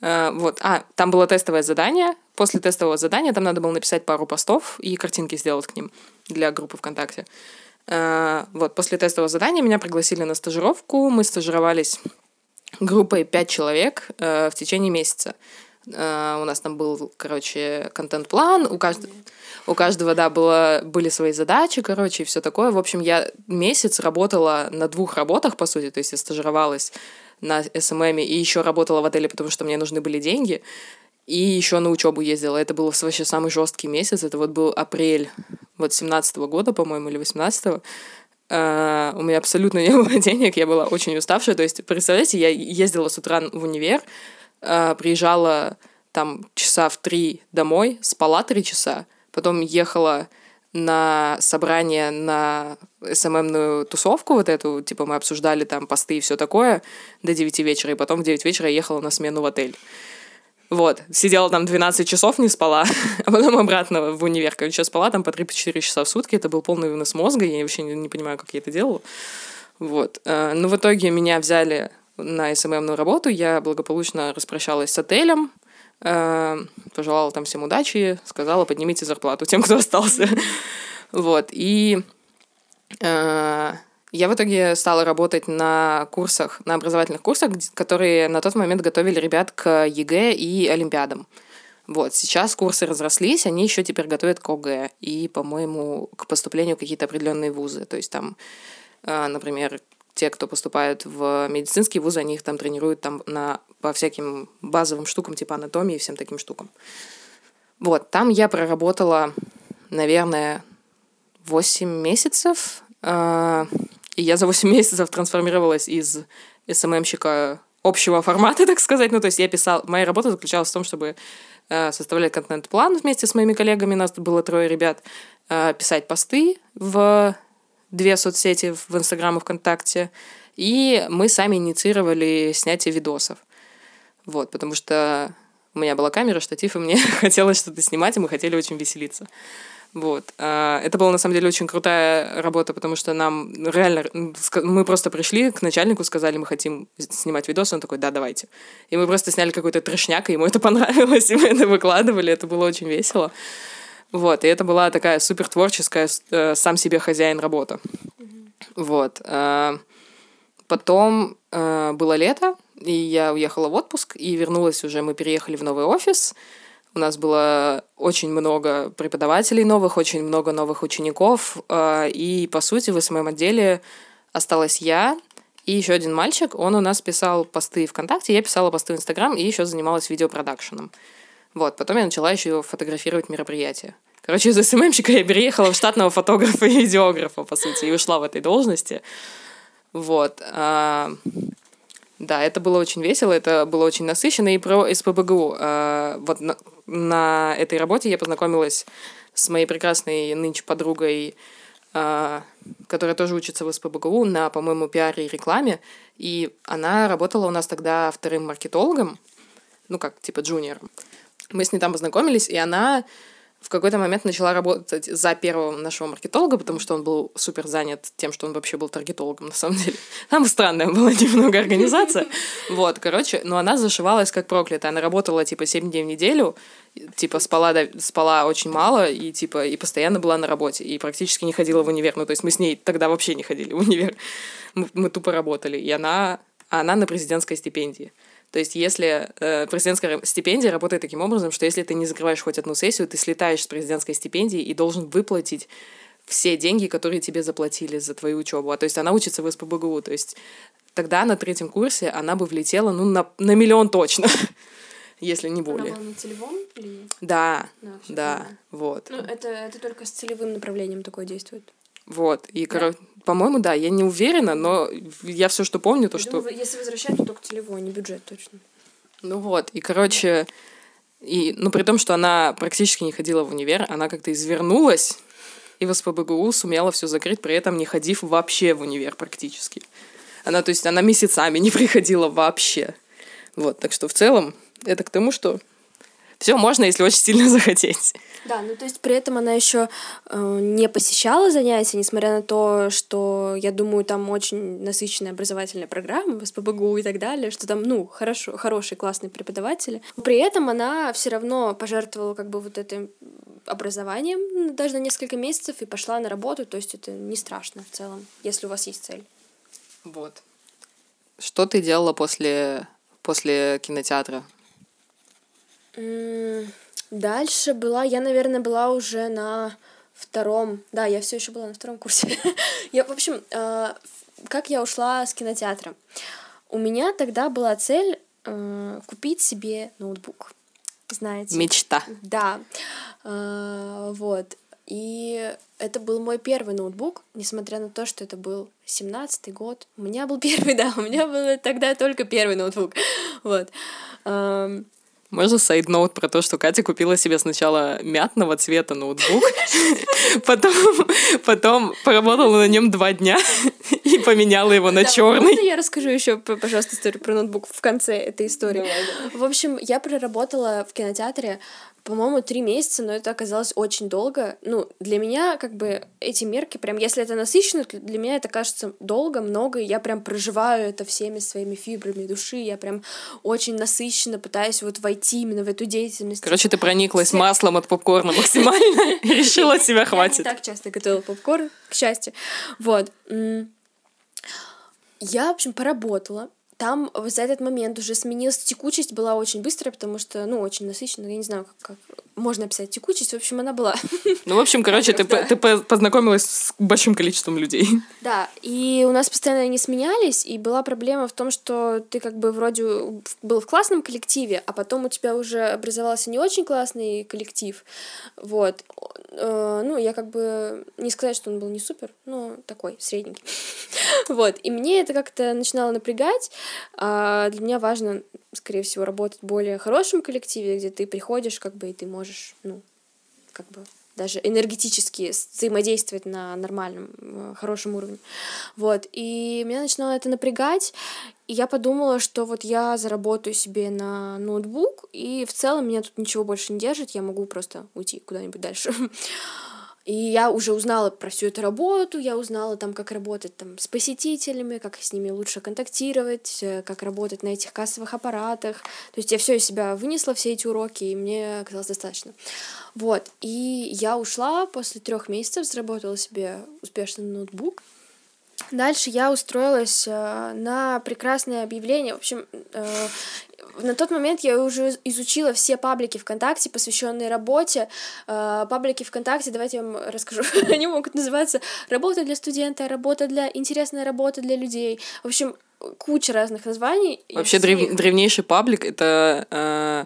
Uh, вот. А, там было тестовое задание. После тестового задания там надо было написать пару постов и картинки сделать к ним для группы ВКонтакте. Uh, вот, после тестового задания меня пригласили на стажировку. Мы стажировались группой 5 человек в течение месяца. У нас там был, короче, контент-план, у, кажд... у каждого, да, было, были свои задачи, короче, и все такое. В общем, я месяц работала на двух работах, по сути, то есть я стажировалась на СММе и еще работала в отеле, потому что мне нужны были деньги. И еще на учебу ездила. Это был вообще самый жесткий месяц. Это вот был апрель вот 17 -го года, по-моему, или 18 -го. Uh, у меня абсолютно не было денег, я была очень уставшая. То есть, представляете, я ездила с утра в универ, uh, приезжала там часа в три домой, спала три часа, потом ехала на собрание на СММную тусовку вот эту, типа мы обсуждали там посты и все такое до 9 вечера, и потом в 9 вечера я ехала на смену в отель. Вот, сидела там 12 часов, не спала, а потом обратно в универ. Короче, спала там по 3-4 часа в сутки, это был полный вынос мозга, я вообще не, не понимаю, как я это делала. Вот. Э, но в итоге меня взяли на СММную работу, я благополучно распрощалась с отелем, пожелала там всем удачи, сказала, поднимите зарплату тем, кто остался. Вот, и э, я в итоге стала работать на курсах, на образовательных курсах, которые на тот момент готовили ребят к ЕГЭ и Олимпиадам. Вот, сейчас курсы разрослись, они еще теперь готовят к ОГЭ и, по-моему, к поступлению в какие-то определенные вузы. То есть там, э, например, те, кто поступают в медицинские вузы, они их там тренируют там на, по всяким базовым штукам, типа анатомии и всем таким штукам. Вот, там я проработала, наверное, 8 месяцев, э, и я за 8 месяцев трансформировалась из СММщика общего формата, так сказать. Ну, то есть я писала... Моя работа заключалась в том, чтобы э, составлять контент-план вместе с моими коллегами, нас было трое ребят, э, писать посты в две соцсети в Инстаграм и ВКонтакте, и мы сами инициировали снятие видосов. Вот, потому что у меня была камера, штатив, и мне хотелось что-то снимать, и мы хотели очень веселиться. Вот. А, это была, на самом деле, очень крутая работа, потому что нам реально... Мы просто пришли к начальнику, сказали, мы хотим снимать видос, он такой, да, давайте. И мы просто сняли какой-то трешняк, и ему это понравилось, и мы это выкладывали, это было очень весело. Вот, и это была такая супер творческая, э, сам себе хозяин работа. Вот. Э, потом э, было лето, и я уехала в отпуск, и вернулась уже, мы переехали в новый офис. У нас было очень много преподавателей новых, очень много новых учеников, э, и, по сути, в СММ-отделе осталась я и еще один мальчик. Он у нас писал посты ВКонтакте, я писала посты в Инстаграм и еще занималась видеопродакшеном. Вот, потом я начала еще фотографировать мероприятия. Короче, из СММщика я переехала в штатного фотографа и видеографа, по сути, и ушла в этой должности. Вот. А, да, это было очень весело, это было очень насыщенно. И про СПБГУ. А, вот на, на этой работе я познакомилась с моей прекрасной нынче подругой, а, которая тоже учится в СПБГУ на, по-моему, пиаре и рекламе. И она работала у нас тогда вторым маркетологом, ну как, типа джуниором. Мы с ней там познакомились, и она в какой-то момент начала работать за первого нашего маркетолога, потому что он был супер занят тем, что он вообще был таргетологом, на самом деле. Там странная была немного организация. Вот, короче, но она зашивалась как проклятая. Она работала, типа, 7 дней в неделю, типа, спала, спала очень мало, и, типа, и постоянно была на работе, и практически не ходила в универ. Ну, то есть мы с ней тогда вообще не ходили в универ. Мы, мы тупо работали. И она, она на президентской стипендии. То есть, если э, президентская стипендия работает таким образом, что если ты не закрываешь хоть одну сессию, ты слетаешь с президентской стипендии и должен выплатить все деньги, которые тебе заплатили за твою учебу. А то есть она учится в СПБГУ. То есть тогда на третьем курсе она бы влетела ну, на, на миллион точно, если не более. Она была на целевом или... Да, да, да вот. Ну, это, это только с целевым направлением такое действует. Вот. И, да. короче, по-моему, да, я не уверена, но я все, что помню, то, я что... Думаю, если возвращать, то только целевой, не бюджет точно. Ну вот, и, короче, и, ну, при том, что она практически не ходила в универ, она как-то извернулась и в СПБГУ сумела все закрыть, при этом не ходив вообще в универ практически. Она, то есть, она месяцами не приходила вообще. Вот, так что в целом это к тому, что все можно, если очень сильно захотеть. Да, ну то есть при этом она еще э, не посещала занятия, несмотря на то, что я думаю, там очень насыщенная образовательная программа в СПБГУ и так далее, что там, ну, хорошо, хорошие, классные преподаватели. При этом она все равно пожертвовала как бы вот этим образованием даже на несколько месяцев и пошла на работу, то есть это не страшно в целом, если у вас есть цель. Вот. Что ты делала после, после кинотеатра? Дальше была, я, наверное, была уже на втором, да, я все еще была на втором курсе. я, в общем, э, как я ушла с кинотеатра? У меня тогда была цель э, купить себе ноутбук, знаете. Мечта. Да, э, вот. И это был мой первый ноутбук, несмотря на то, что это был семнадцатый год. У меня был первый, да, у меня был тогда только первый ноутбук. Вот. Можно сайд-ноут про то, что Катя купила себе сначала мятного цвета ноутбук, потом, потом поработала на нем два дня и поменяла его на черный. я расскажу еще, пожалуйста, историю про ноутбук в конце этой истории. В общем, я проработала в кинотеатре по-моему, три месяца, но это оказалось очень долго. Ну, для меня, как бы, эти мерки, прям, если это насыщенно, для меня это кажется долго, много, и я прям проживаю это всеми своими фибрами души, я прям очень насыщенно пытаюсь вот войти именно в эту деятельность. Короче, ты прониклась маслом от попкорна максимально и решила себя хватит. Я так часто готовила попкорн, к счастью. Вот. Я, в общем, поработала, там за этот момент уже сменилась текучесть, была очень быстрая, потому что, ну, очень насыщенная, я не знаю, как, как можно описать текучесть, в общем, она была. Ну, в общем, короче, ты, ты познакомилась с большим количеством людей. Да, и у нас постоянно они сменялись, и была проблема в том, что ты как бы вроде был в классном коллективе, а потом у тебя уже образовался не очень классный коллектив, вот. Э, ну, я как бы не сказать, что он был не супер, но такой, средненький. Вот, и мне это как-то начинало напрягать, а для меня важно, скорее всего, работать в более хорошем коллективе, где ты приходишь, как бы, и ты можешь, ну, как бы даже энергетически взаимодействовать на нормальном, э, хорошем уровне. Вот. И меня начинало это напрягать, и я подумала, что вот я заработаю себе на ноутбук, и в целом меня тут ничего больше не держит, я могу просто уйти куда-нибудь дальше. И я уже узнала про всю эту работу, я узнала там, как работать там с посетителями, как с ними лучше контактировать, э, как работать на этих кассовых аппаратах. То есть я все из себя вынесла, все эти уроки, и мне оказалось достаточно. Вот, и я ушла после трех месяцев, заработала себе успешный ноутбук, Дальше я устроилась э, на прекрасное объявление. В общем, э, на тот момент я уже изучила все паблики ВКонтакте, посвященные работе. Э, паблики ВКонтакте, давайте я вам расскажу. Они могут называться «Работа для студента», «Работа для...», «Интересная работа для людей». В общем, куча разных названий. Вообще древ... древнейший паблик — это э,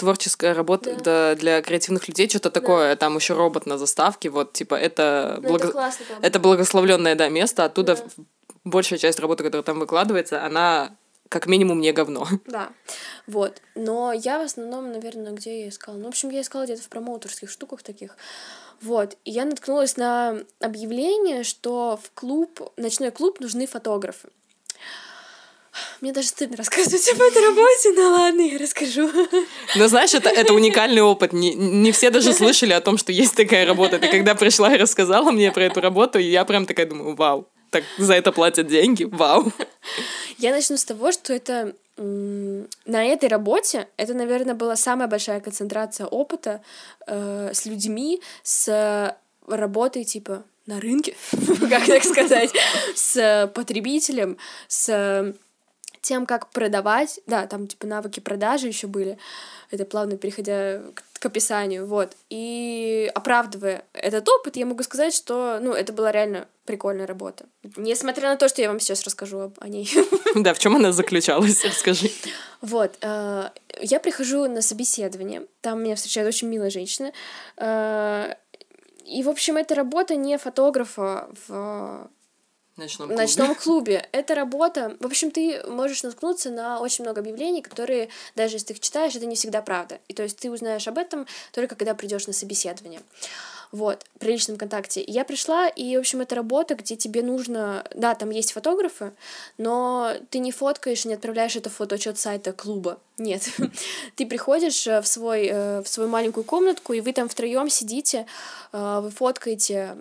творческая работа да. для креативных людей, что-то такое. Да. Там еще робот на заставке, вот, типа, это, ну, благо... это, классно, это благословленное, да, место. Оттуда да. большая часть работы, которая там выкладывается, она как минимум не говно. Да, вот. Но я в основном, наверное, где я искала? Ну, в общем, я искала где-то в промоутерских штуках таких. Вот. И я наткнулась на объявление, что в клуб, ночной клуб нужны фотографы. Мне даже стыдно рассказывать об этой работе, но ладно, я расскажу. Но знаешь, это, это уникальный опыт. Не, не все даже слышали о том, что есть такая работа. Ты когда пришла и рассказала мне про эту работу, и я прям такая думаю, вау, так за это платят деньги, вау. Я начну с того, что это на этой работе это, наверное, была самая большая концентрация опыта э, с людьми, с работой типа на рынке, как так сказать, с потребителем, с тем, как продавать, да, там типа навыки продажи еще были, это плавно переходя к, к описанию, вот, и оправдывая этот опыт, я могу сказать, что, ну, это была реально прикольная работа, несмотря на то, что я вам сейчас расскажу о ней. Да, в чем она заключалась, расскажи. Вот, э, я прихожу на собеседование, там меня встречает очень милая женщина, э, и, в общем, эта работа не фотографа в ночном клубе. ночном клубе. Это работа. В общем, ты можешь наткнуться на очень много объявлений, которые, даже если ты их читаешь, это не всегда правда. И то есть ты узнаешь об этом только когда придешь на собеседование. Вот, при личном контакте. Я пришла, и, в общем, это работа, где тебе нужно... Да, там есть фотографы, но ты не фоткаешь и не отправляешь это в фотоотчет сайта клуба. Нет. ты приходишь э, в, свой, э, в свою маленькую комнатку, и вы там втроем сидите, э, вы фоткаете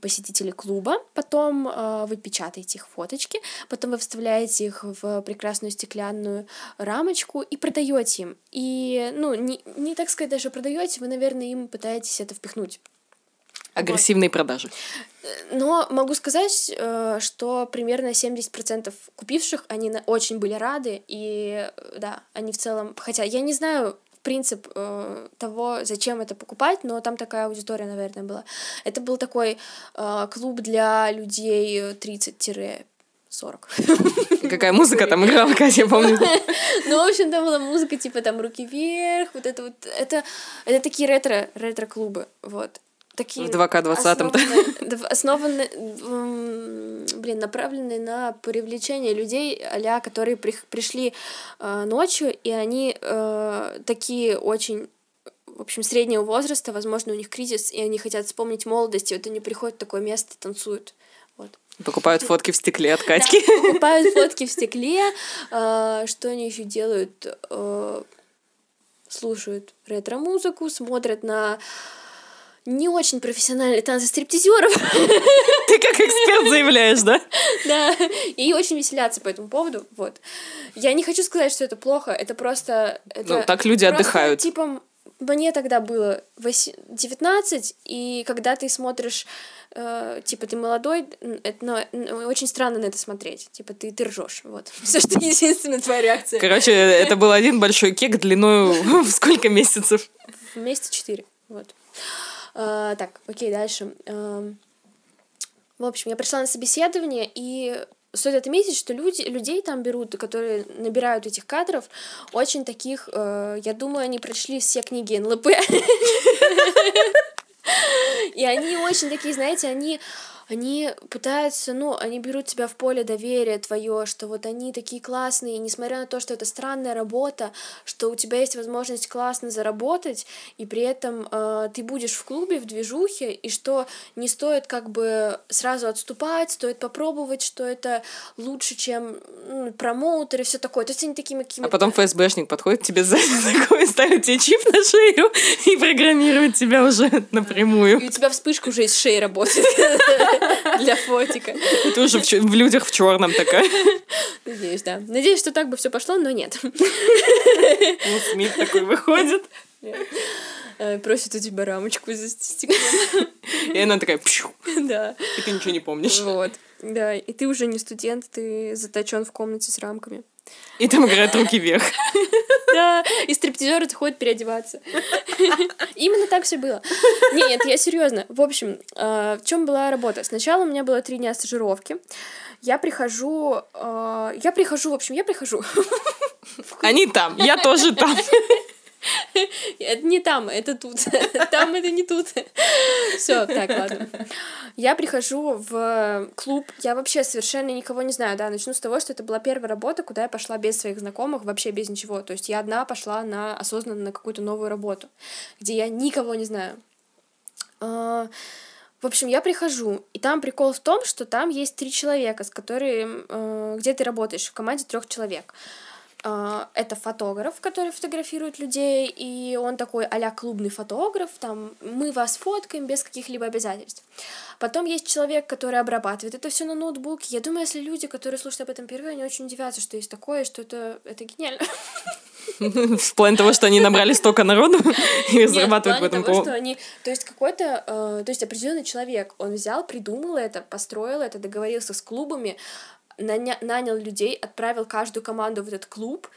посетителей клуба, потом э, вы печатаете их фоточки, потом вы вставляете их в прекрасную стеклянную рамочку и продаете им. И, ну, не, не так сказать даже продаете, вы, наверное, им пытаетесь это впихнуть. Агрессивные вот. продажи. Но могу сказать, э, что примерно 70% купивших, они очень были рады, и да, они в целом, хотя я не знаю, принцип э, того, зачем это покупать, но там такая аудитория, наверное, была. Это был такой э, клуб для людей 30 40. Какая музыка там играла, Катя, я помню. Ну, в общем, там была музыка, типа, там, руки вверх, вот это вот, это, это такие ретро, ретро-клубы, вот такие... В 2К20-м. Основаны, блин, направленные на привлечение людей, а которые при, пришли э, ночью, и они э, такие очень в общем, среднего возраста, возможно, у них кризис, и они хотят вспомнить молодость, и вот они приходят в такое место танцуют. Вот. Покупают фотки в стекле от Катьки. Да, покупают фотки в стекле. Э, что они еще делают? Э, слушают ретро-музыку, смотрят на не очень профессиональные танцы стриптизеров. Ты как эксперт заявляешь, да? Да, и очень веселятся по этому поводу, вот. Я не хочу сказать, что это плохо, это просто... Ну, так люди отдыхают. Типа, мне тогда было 19, и когда ты смотришь, э, типа, ты молодой, это, ну, очень странно на это смотреть. Типа, ты, ты ржешь. Вот. Все, что единственная твоя реакция. Короче, это был один большой кек длиной в сколько месяцев? В месяца четыре. Вот. А, так, окей, дальше. А, в общем, я пришла на собеседование, и стоит отметить, что люди, людей там берут, которые набирают этих кадров, очень таких, э, я думаю, они прочли все книги НЛП. И они очень такие, знаете, они они пытаются, ну, они берут тебя в поле доверия твое, что вот они такие классные, и несмотря на то, что это странная работа, что у тебя есть возможность классно заработать, и при этом э, ты будешь в клубе, в движухе, и что не стоит как бы сразу отступать, стоит попробовать, что это лучше, чем ну, промоутер и все такое. То есть они такими какими А потом ФСБшник подходит тебе сзади такой, ставит тебе чип на шею и программирует тебя уже напрямую. И у тебя вспышка уже из шеи работает. для фотика. Ты уже в, людях в черном такая. Надеюсь, да. Надеюсь, что так бы все пошло, но нет. Смит такой выходит. э, просит у тебя рамочку за стеклом. И она такая, пшу, Да. и ты ничего не помнишь. Вот. Да, и ты уже не студент, ты заточен в комнате с рамками. И там играют руки вверх. Да, и стриптизеры ходят переодеваться. Именно так все было. Нет, я серьезно. В общем, э, в чем была работа? Сначала у меня было три дня стажировки. Я прихожу, э, я прихожу, в общем, я прихожу. Они там, я тоже там. Это не там, это тут. Там это не тут. Все, так, ладно. Я прихожу в клуб, я вообще совершенно никого не знаю, да, начну с того, что это была первая работа, куда я пошла без своих знакомых, вообще без ничего. То есть я одна пошла на осознанно на какую-то новую работу, где я никого не знаю. А, В общем, я прихожу, и там прикол в том, что там есть три человека, с которыми, э, где ты работаешь, в команде трех человек. А, Это фотограф, который фотографирует людей, и он такой а клубный фотограф, там мы вас фоткаем без каких-либо обязательств. Потом есть человек, который обрабатывает это все на ноутбуке. Я думаю, если люди, которые слушают об этом впервые, они очень удивятся, что есть такое, что это, это гениально. В плане того, что они набрали столько народу и зарабатывают в этом того, по- что они, то есть какой-то, э, то есть определенный человек, он взял, придумал это, построил это, договорился с клубами, наня- нанял людей, отправил каждую команду в этот клуб,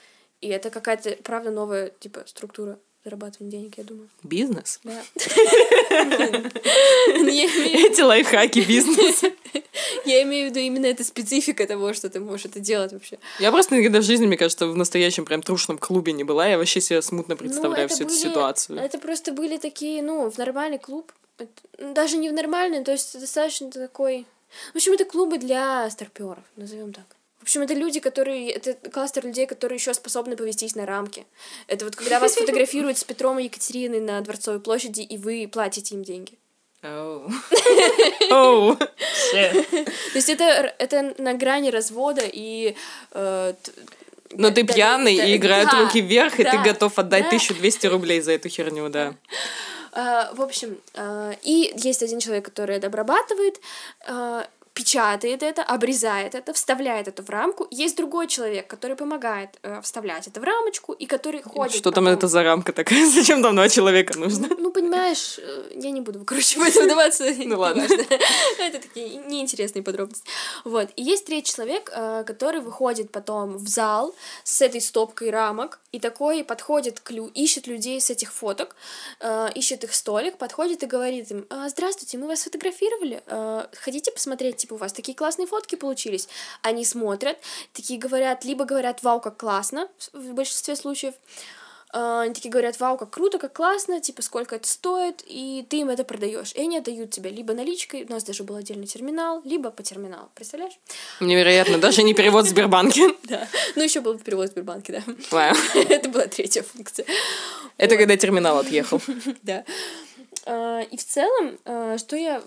и это какая-то, правда, новая, типа, структура зарабатывания денег, я думаю. Бизнес. Да. Эти лайфхаки бизнес. Я имею в виду именно эта специфика того, что ты можешь это делать вообще. Я просто никогда в жизни, мне кажется, в настоящем прям трушном клубе не была. Я вообще себе смутно представляю это всю эту были- ситуацию. Это просто были такие, ну, в нормальный клуб. Ну, даже не в нормальный, то есть достаточно такой... В общем, это клубы для старперов, назовем так. В общем, это люди, которые... Это кластер людей, которые еще способны повестись на рамки. Это вот когда вас фотографируют с Петром и Екатериной на Дворцовой площади, и вы платите им деньги. Оу. То есть это, это на грани развода и... э, Но ты пьяный и играют руки вверх, и ты готов отдать да. 1200 рублей за эту херню, да. А, В общем, а, и есть один человек, который это обрабатывает, а, печатает это, обрезает это, вставляет это в рамку. Есть другой человек, который помогает э, вставлять это в рамочку и который ходит. Что там потом- это за рамка такая? Зачем там два человека нужно? Ну, понимаешь, э, я не буду, короче, в это вдаваться. Ну ладно. Это такие неинтересные подробности. Вот. И есть третий человек, э, который выходит потом в зал с этой стопкой рамок, и такой подходит к лю... ищет людей с этих фоток, э, ищет их столик, подходит и говорит им, «А, здравствуйте, мы вас фотографировали, Э, хотите посмотреть, типа, у вас такие классные фотки получились? Они смотрят, такие говорят, либо говорят, вау, как классно, в большинстве случаев, а, Они такие говорят, вау, как круто, как классно, типа, сколько это стоит, и ты им это продаешь. И они отдают тебе либо наличкой, у нас даже был отдельный терминал, либо по терминалу, представляешь? Невероятно, даже не перевод в Сбербанке. Да. Ну, еще был перевод в Сбербанке, да. Это была третья функция. Это когда терминал отъехал. Да. А, И в целом, а, что я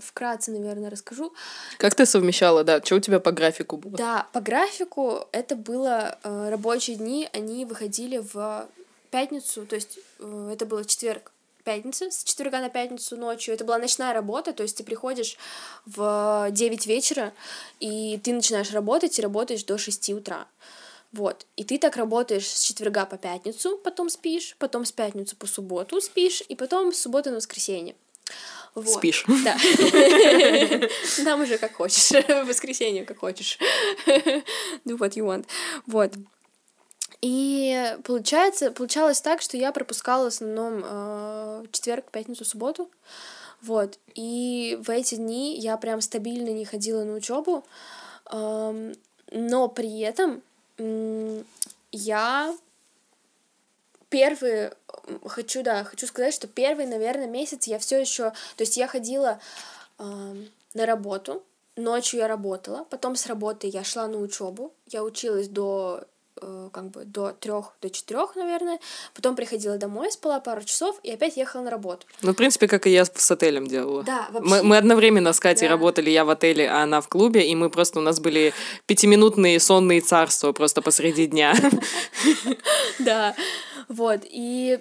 вкратце, наверное, расскажу. Как ты совмещала, да? Что у тебя по графику было? Да, по графику это было э, рабочие дни, они выходили в пятницу, то есть э, это было четверг, пятница, с четверга на пятницу ночью. Это была ночная работа, то есть ты приходишь в 9 вечера, и ты начинаешь работать, и работаешь до 6 утра. Вот. И ты так работаешь с четверга по пятницу, потом спишь, потом с пятницу по субботу спишь, и потом с субботы на воскресенье. Вот. Спишь. Да. Там уже как хочешь. В воскресенье как хочешь. Do what you want. Вот. И получается, получалось так, что я пропускала в основном э, четверг, пятницу, субботу. Вот. И в эти дни я прям стабильно не ходила на учебу. Эм, но при этом м, я первые м, хочу, да, хочу сказать, что первый, наверное, месяц я все еще, то есть я ходила эм, на работу, ночью я работала, потом с работы я шла на учебу, я училась до э, как бы до трех, до четырех, наверное. Потом приходила домой, спала пару часов и опять ехала на работу. Ну, в принципе, как и я с отелем делала. Да, вообще. Мы, мы одновременно с Катей Да. работали, я в отеле, а она в клубе, и мы просто, у нас были пятиминутные сонные царства просто посреди дня. Да, Вот, и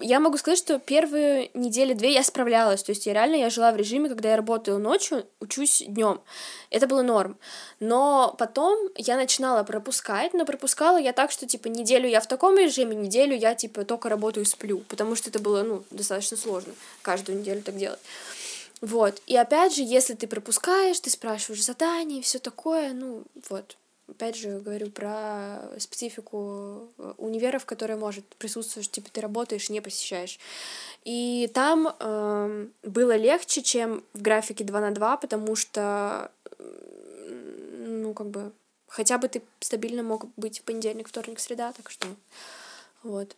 я могу сказать, что первые недели-две я справлялась, то есть я реально, я жила в режиме, когда я работаю ночью, учусь днем. Это было норм. Но потом я начинала пропускать, но пропускала я так, что, типа, неделю я в таком режиме, неделю я, типа, только работаю и сплю, потому что это было, ну, достаточно сложно каждую неделю так делать. Вот. И опять же, если ты пропускаешь, ты спрашиваешь задание и все такое, ну, вот опять же, говорю про специфику э, универов, которая может присутствовать, типа ты работаешь, не посещаешь. И там э, было легче, чем в графике 2 на 2, потому что, ну, как бы, хотя бы ты стабильно мог быть в понедельник, вторник, среда, так что вот.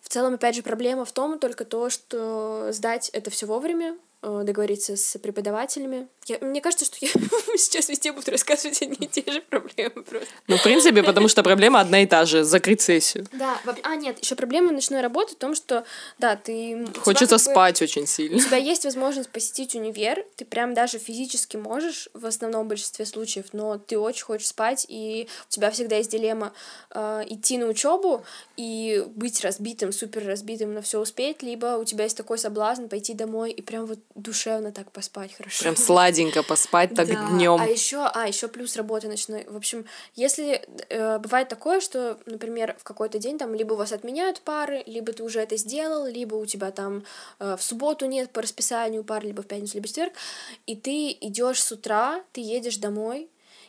В целом, опять же, проблема в том только то, что сдать это все вовремя, договориться с преподавателями. Я, мне кажется, что я сейчас везде буду рассказывать одни и те же проблемы просто. Ну, в принципе, потому что проблема одна и та же — закрыть сессию. Да, а нет, еще проблема ночной работы в том, что, да, ты... Хочется спать бы, очень сильно. У тебя есть возможность посетить универ, ты прям даже физически можешь в основном большинстве случаев, но ты очень хочешь спать, и у тебя всегда есть дилемма э, идти на учебу и быть разбитым, супер разбитым на все успеть, либо у тебя есть такой соблазн пойти домой и прям вот душевно так поспать хорошо. Прям сладенько поспать так да. днем. А еще, а еще плюс работа ночной. В общем, если э, бывает такое, что, например, в какой-то день там либо у вас отменяют пары, либо ты уже это сделал, либо у тебя там э, в субботу нет по расписанию пар, либо в пятницу, либо в четверг, и ты идешь с утра, ты едешь домой,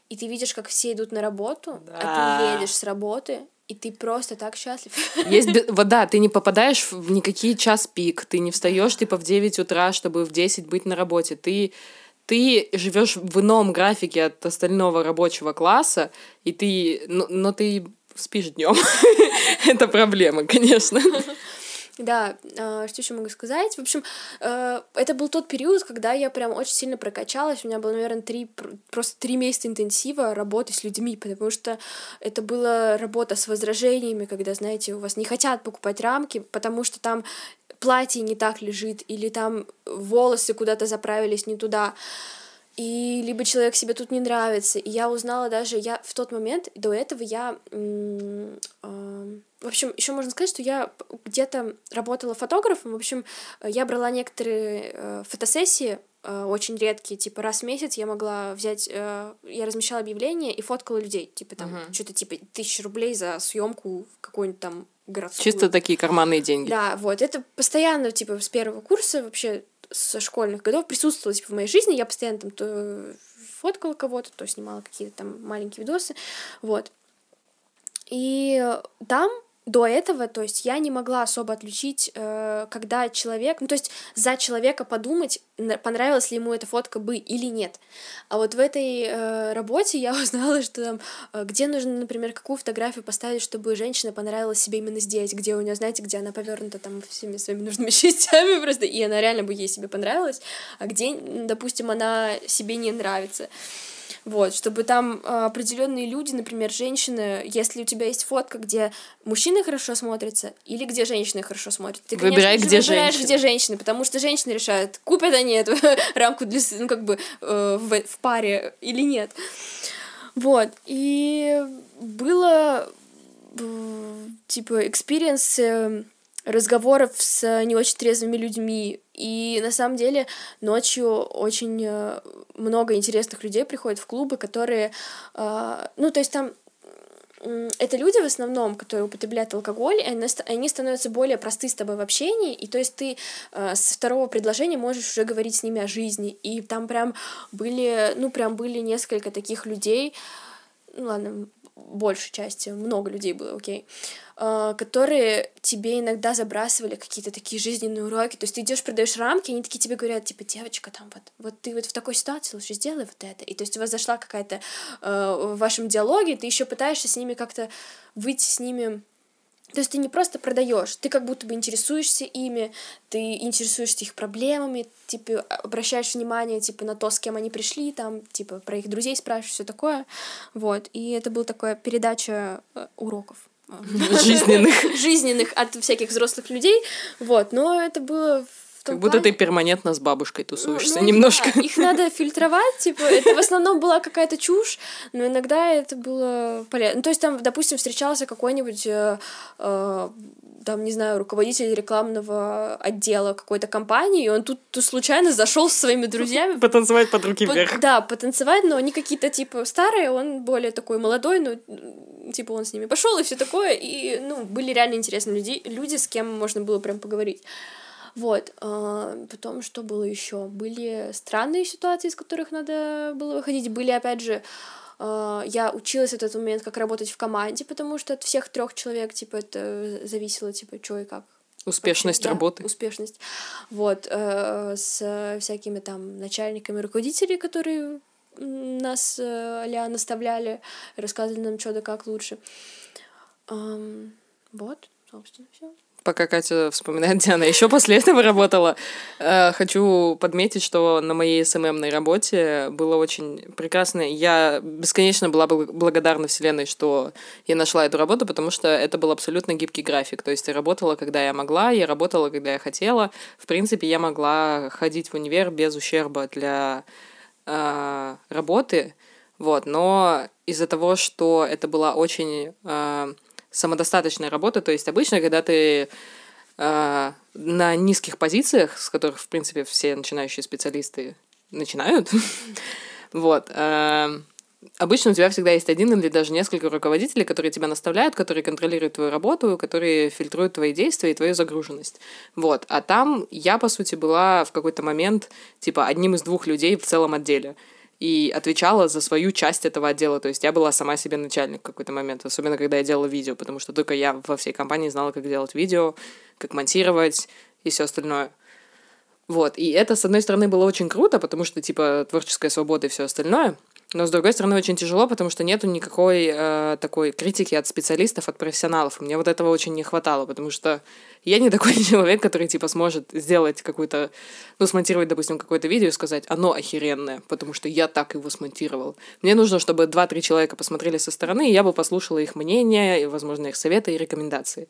и ты видишь, как все идут на работу, да. а ты едешь с работы, и ты просто так счастлив. Есть вода, ты не попадаешь в никакие час пик, ты не встаешь типа в 9 утра, чтобы в 10 быть на работе. Ты ты живешь в ином графике от остального рабочего класса, и ты, но, но ты спишь днем. Это проблема, конечно. Да, э, что еще могу сказать? В общем, э, это был тот период, когда я прям очень сильно прокачалась. У меня было, наверное, три, просто три месяца интенсива работы с людьми, потому что это была работа с возражениями, когда, знаете, у вас не хотят покупать рамки, потому что там платье не так лежит, или там волосы куда-то заправились не туда и либо человек себе тут не нравится. И я узнала даже, я в тот момент, до этого я в общем, еще можно сказать, что я где-то работала фотографом. В общем, я брала некоторые э, фотосессии, э, очень редкие, типа раз в месяц я могла взять, э, я размещала объявление и фоткала людей, типа там uh-huh. что-то типа тысяча рублей за съемку какой-нибудь там городскую. Чисто такие карманные деньги. Да, вот это постоянно типа с первого курса вообще со школьных годов присутствовало типа, в моей жизни. Я постоянно там то фоткала кого-то, то снимала какие-то там маленькие видосы. Вот. И там до этого, то есть я не могла особо отличить, э, когда человек, ну то есть за человека подумать, понравилась ли ему эта фотка бы или нет. А вот в этой э, работе я узнала, что там, э, где нужно, например, какую фотографию поставить, чтобы женщина понравилась себе именно здесь, где у нее, знаете, где она повернута там всеми своими нужными частями просто, и она реально бы ей себе понравилась, а где, допустим, она себе не нравится. Вот, чтобы там э, определенные люди, например, женщины, если у тебя есть фотка, где мужчины хорошо смотрятся, или где женщины хорошо смотрятся, ты, Выбирай, конечно, где выбираешь, женщины. где женщины, потому что женщины решают, купят они эту рамку для, ну, как бы, э, в, в паре или нет. Вот, и было, э, типа, experience э, разговоров с не очень трезвыми людьми. И на самом деле ночью очень э, много интересных людей приходят в клубы, которые, э, ну, то есть там это люди в основном, которые употребляют алкоголь, и они становятся более просты с тобой в общении, и то есть ты э, с второго предложения можешь уже говорить с ними о жизни. И там прям были, ну, прям были несколько таких людей, ну ладно, большей части, много людей было, окей, а, которые тебе иногда забрасывали какие-то такие жизненные уроки. То есть ты идешь, продаешь рамки, они такие тебе говорят, типа, девочка, там вот, вот ты вот в такой ситуации лучше сделай вот это. И то есть у вас зашла какая-то э, в вашем диалоге, ты еще пытаешься с ними как-то выйти с ними то есть ты не просто продаешь, ты как будто бы интересуешься ими, ты интересуешься их проблемами, типа обращаешь внимание типа на то, с кем они пришли, там типа про их друзей спрашиваешь, все такое, вот. И это была такая передача э, уроков жизненных жизненных от всяких взрослых людей, вот. Но это было как будто ты перманентно с бабушкой тусуешься ну, немножко. Да. Их надо фильтровать, типа, это в основном была какая-то чушь, но иногда это было полезно. Ну, то есть там, допустим, встречался какой-нибудь э, э, там, не знаю, руководитель рекламного отдела какой-то компании, и он тут, тут случайно зашел со своими друзьями. Потанцевать под руки вверх. Да, потанцевать, но они какие-то, типа, старые, он более такой молодой, ну, типа, он с ними пошел и все такое, и, ну, были реально интересные люди, люди, с кем можно было прям поговорить. Вот. А, потом, что было еще? Были странные ситуации, из которых надо было выходить. Были, опять же, а, я училась в этот момент, как работать в команде, потому что от всех трех человек, типа, это зависело, типа, что и как. Успешность Вообще, работы. Да, успешность. Вот. Э, с всякими там начальниками, руководителей, которые нас а наставляли, рассказывали нам, что да как лучше. Вот, собственно, все пока Катя вспоминает, где она еще после этого работала, э, хочу подметить, что на моей СММной работе было очень прекрасно. Я бесконечно была благодарна Вселенной, что я нашла эту работу, потому что это был абсолютно гибкий график. То есть я работала, когда я могла, я работала, когда я хотела. В принципе, я могла ходить в универ без ущерба для э, работы. Вот, но из-за того, что это была очень э, самодостаточная работа. То есть обычно, когда ты э, на низких позициях, с которых, в принципе, все начинающие специалисты начинают, вот, э, обычно у тебя всегда есть один или даже несколько руководителей, которые тебя наставляют, которые контролируют твою работу, которые фильтруют твои действия и твою загруженность. Вот. А там я, по сути, была в какой-то момент, типа, одним из двух людей в целом отделе и отвечала за свою часть этого отдела. То есть я была сама себе начальник в какой-то момент, особенно когда я делала видео, потому что только я во всей компании знала, как делать видео, как монтировать и все остальное. Вот, и это, с одной стороны, было очень круто, потому что, типа, творческая свобода и все остальное — но, с другой стороны, очень тяжело, потому что нету никакой э, такой критики от специалистов, от профессионалов. Мне вот этого очень не хватало, потому что я не такой человек, который, типа, сможет сделать какую-то... Ну, смонтировать, допустим, какое-то видео и сказать, оно охеренное, потому что я так его смонтировал. Мне нужно, чтобы два-три человека посмотрели со стороны, и я бы послушала их мнение, и, возможно, их советы и рекомендации.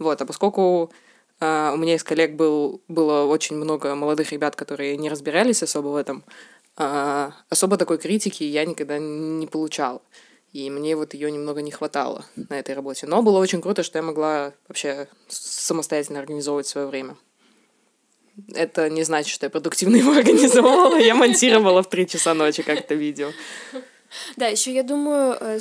Вот, а поскольку Uh, у меня из коллег был, было очень много молодых ребят, которые не разбирались особо в этом а, особо такой критики я никогда не получала. И мне вот ее немного не хватало на этой работе. Но было очень круто, что я могла вообще самостоятельно организовывать свое время. Это не значит, что я продуктивно его организовывала. Я монтировала в три часа ночи как-то видео. Да, еще я думаю, э,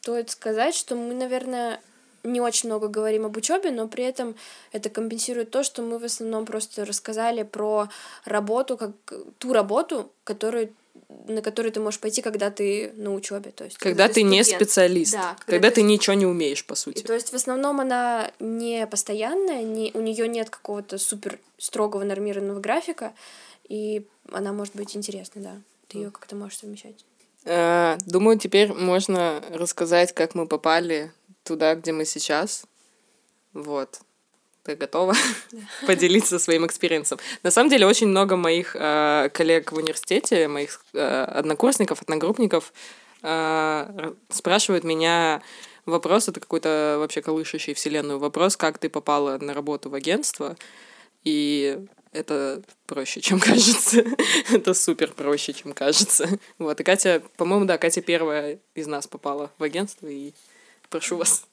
стоит сказать, что мы, наверное, не очень много говорим об учебе, но при этом это компенсирует то, что мы в основном просто рассказали про работу, как ту работу, которую на которую ты можешь пойти, когда ты на учебе, то есть когда, когда ты, ты не специалист, да, когда, когда ты... ты ничего не умеешь по сути. И, то есть в основном она не постоянная, не у нее нет какого-то супер строгого нормированного графика, и она может быть интересной, да. Ты ее как-то можешь совмещать. Э, думаю, теперь можно рассказать, как мы попали туда, где мы сейчас. Вот. Ты готова поделиться своим experience ом? На самом деле, очень много моих э, коллег в университете, моих э, однокурсников, одногруппников э, спрашивают меня вопрос, это какой-то вообще колышущий вселенную вопрос, как ты попала на работу в агентство, и это проще, чем кажется. это супер проще, чем кажется. Вот, и Катя, по-моему, да, Катя первая из нас попала в агентство, и Прошу вас.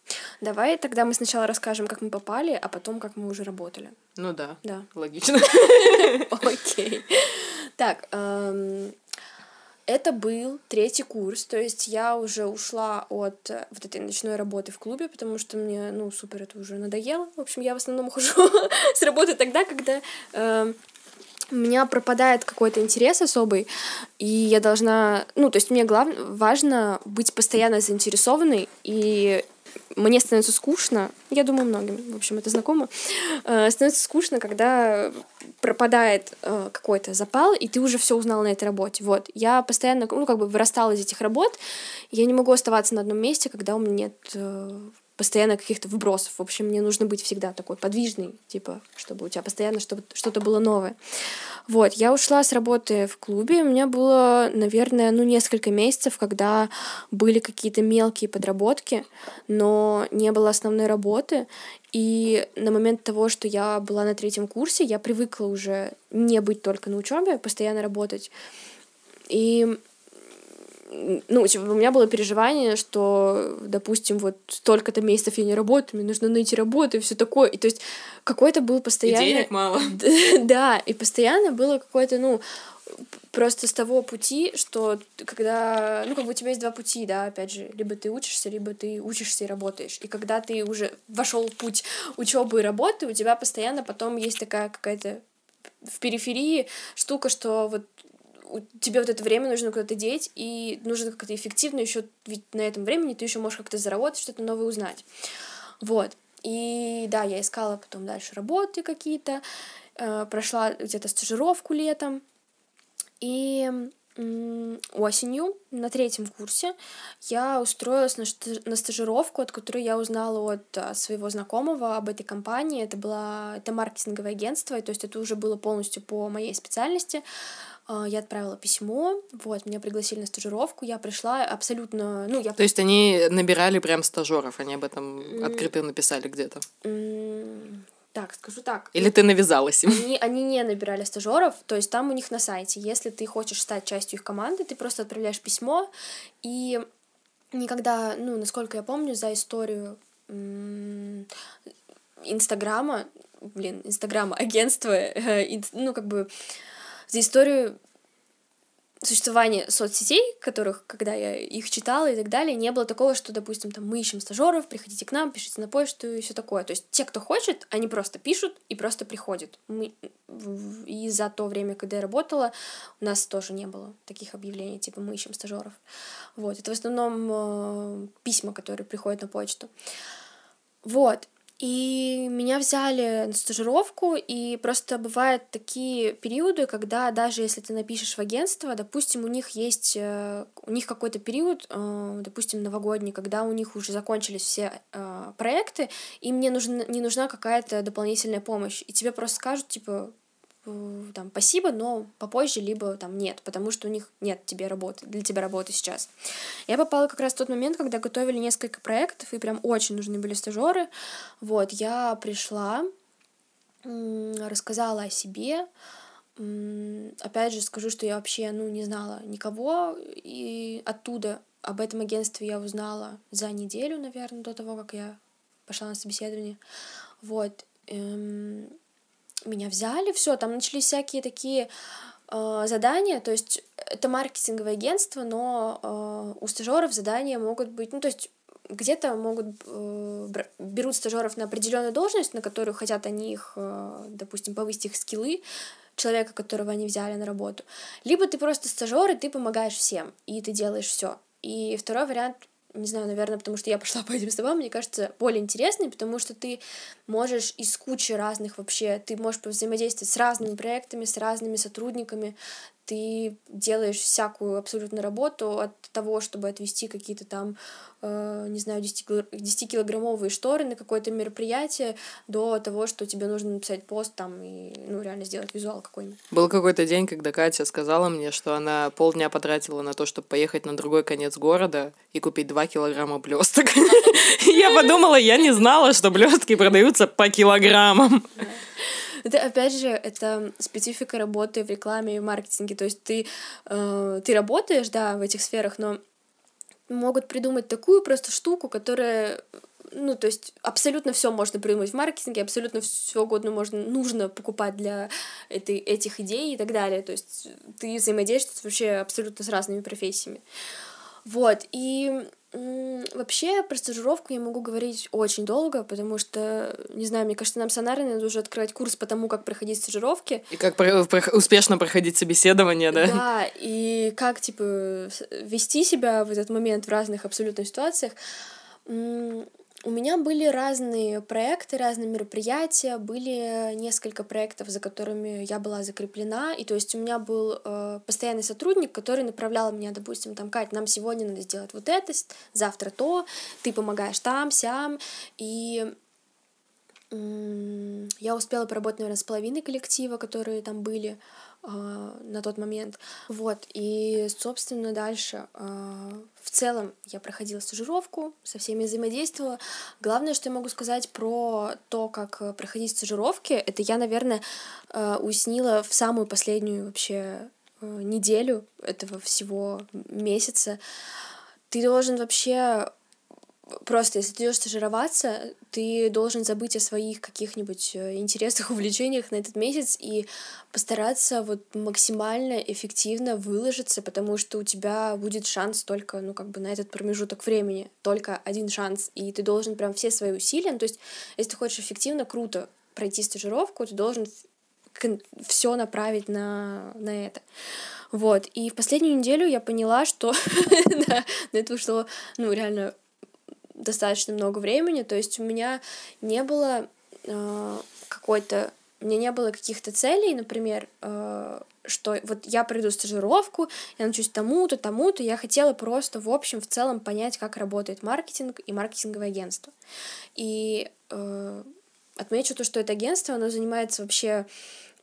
Давай тогда мы сначала расскажем, как мы попали, а потом, как мы уже работали. Ну да. Да. Логично. Окей. Так, эм, это был третий курс, то есть я уже ушла от э, вот этой ночной работы в клубе, потому что мне, ну, супер, это уже надоело. В общем, я в основном ухожу с работы тогда, когда эм, у меня пропадает какой-то интерес особый, и я должна, ну, то есть мне главное, важно быть постоянно заинтересованной, и мне становится скучно, я думаю, многим, в общем, это знакомо, э, становится скучно, когда пропадает э, какой-то запал, и ты уже все узнал на этой работе. Вот, я постоянно, ну, как бы вырастала из этих работ, я не могу оставаться на одном месте, когда у меня нет э, постоянно каких-то вбросов. В общем, мне нужно быть всегда такой подвижный, типа, чтобы у тебя постоянно что-то было новое. Вот, я ушла с работы в клубе, у меня было, наверное, ну, несколько месяцев, когда были какие-то мелкие подработки, но не было основной работы, и на момент того, что я была на третьем курсе, я привыкла уже не быть только на учебе, постоянно работать. И ну, типа, у меня было переживание, что, допустим, вот столько-то месяцев я не работаю, мне нужно найти работу и все такое. И то есть какой-то был постоянно... И денег мало. Да, и постоянно было какое-то, ну, просто с того пути, что когда, ну, как бы у тебя есть два пути, да, опять же, либо ты учишься, либо ты учишься и работаешь. И когда ты уже вошел в путь учебы и работы, у тебя постоянно потом есть такая какая-то в периферии штука, что вот тебе вот это время нужно куда-то деть, и нужно как-то эффективно еще, ведь на этом времени ты еще можешь как-то заработать, что-то новое узнать. Вот. И да, я искала потом дальше работы какие-то, э, прошла где-то стажировку летом, и осенью на третьем курсе я устроилась на, стажировку, от которой я узнала от а, своего знакомого об этой компании. Это было это маркетинговое агентство, то есть это уже было полностью по моей специальности. Я отправила письмо, вот, меня пригласили на стажировку, я пришла абсолютно, ну, я... То есть они набирали прям стажеров, они об этом открыто написали где-то? Так, скажу так. Или ты навязалась им? Они, они не набирали стажеров, то есть там у них на сайте, если ты хочешь стать частью их команды, ты просто отправляешь письмо, и никогда, ну, насколько я помню, за историю Инстаграма, блин, Инстаграма, агентства, э, ну, как бы за историю существования соцсетей, которых, когда я их читала и так далее, не было такого, что, допустим, там мы ищем стажеров, приходите к нам, пишите на почту и все такое. То есть те, кто хочет, они просто пишут и просто приходят. Мы... И за то время, когда я работала, у нас тоже не было таких объявлений, типа мы ищем стажеров. Вот. Это в основном э, письма, которые приходят на почту. Вот. И меня взяли на стажировку, и просто бывают такие периоды, когда даже если ты напишешь в агентство, допустим, у них есть, э, у них какой-то период, э, допустим, новогодний, когда у них уже закончились все э, проекты, и мне нужна, не нужна какая-то дополнительная помощь, и тебе просто скажут, типа, там, спасибо, но попозже, либо там нет, потому что у них нет тебе работы, для тебя работы сейчас. Я попала как раз в тот момент, когда готовили несколько проектов, и прям очень нужны были стажеры. Вот, я пришла, рассказала о себе, опять же скажу, что я вообще, ну, не знала никого, и оттуда об этом агентстве я узнала за неделю, наверное, до того, как я пошла на собеседование. Вот. Меня взяли, все, там начались всякие такие э, задания, то есть это маркетинговое агентство, но э, у стажеров задания могут быть, ну то есть где-то могут э, берут стажеров на определенную должность, на которую хотят они их, э, допустим, повысить их скиллы человека, которого они взяли на работу. Либо ты просто стажер, и ты помогаешь всем, и ты делаешь все. И второй вариант не знаю, наверное, потому что я пошла по этим стопам, мне кажется, более интересный, потому что ты можешь из кучи разных вообще, ты можешь взаимодействовать с разными проектами, с разными сотрудниками, ты делаешь всякую абсолютно работу от того, чтобы отвести какие-то там, э, не знаю, 10-килограммовые шторы на какое-то мероприятие, до того, что тебе нужно написать пост там и, ну, реально сделать визуал какой-нибудь. Был какой-то день, когда Катя сказала мне, что она полдня потратила на то, чтобы поехать на другой конец города и купить 2 килограмма блесток. Я подумала, я не знала, что блестки продаются по килограммам. Это, опять же, это специфика работы в рекламе и маркетинге. То есть ты, э, ты работаешь, да, в этих сферах, но могут придумать такую просто штуку, которая ну, то есть абсолютно все можно придумать в маркетинге, абсолютно все угодно можно, нужно покупать для этой, этих идей и так далее. То есть ты взаимодействуешь вообще абсолютно с разными профессиями. Вот, и Вообще, про стажировку я могу говорить очень долго, потому что, не знаю, мне кажется, нам с Анарой надо уже открывать курс по тому, как проходить стажировки. И как про- про- успешно проходить собеседование, да? Да, и как, типа, вести себя в этот момент в разных абсолютно ситуациях. У меня были разные проекты, разные мероприятия, были несколько проектов, за которыми я была закреплена, и то есть у меня был э, постоянный сотрудник, который направлял меня, допустим, там, Кать, нам сегодня надо сделать вот это, завтра то, ты помогаешь там, сям, и э, я успела поработать, наверное, с половиной коллектива, которые там были, а, на тот момент. Вот, и, собственно, дальше а, в целом я проходила стажировку, со всеми взаимодействовала. Главное, что я могу сказать про то, как проходить стажировки, это я, наверное, а, уяснила в самую последнюю вообще э, неделю этого всего месяца, ты должен вообще просто, если ты идешь стажироваться, ты должен забыть о своих каких-нибудь э, интересах, увлечениях на этот месяц и постараться вот максимально эффективно выложиться, потому что у тебя будет шанс только, ну, как бы на этот промежуток времени, только один шанс, и ты должен прям все свои усилия, ну, то есть, если ты хочешь эффективно, круто пройти стажировку, ты должен все направить на, на это. Вот. И в последнюю неделю я поняла, что на это ушло, ну, реально достаточно много времени. То есть у меня не было э, какой-то... У меня не было каких-то целей, например, э, что вот я пройду стажировку, я научусь тому-то, тому-то. Я хотела просто, в общем, в целом понять, как работает маркетинг и маркетинговое агентство. И э, отмечу то, что это агентство, оно занимается вообще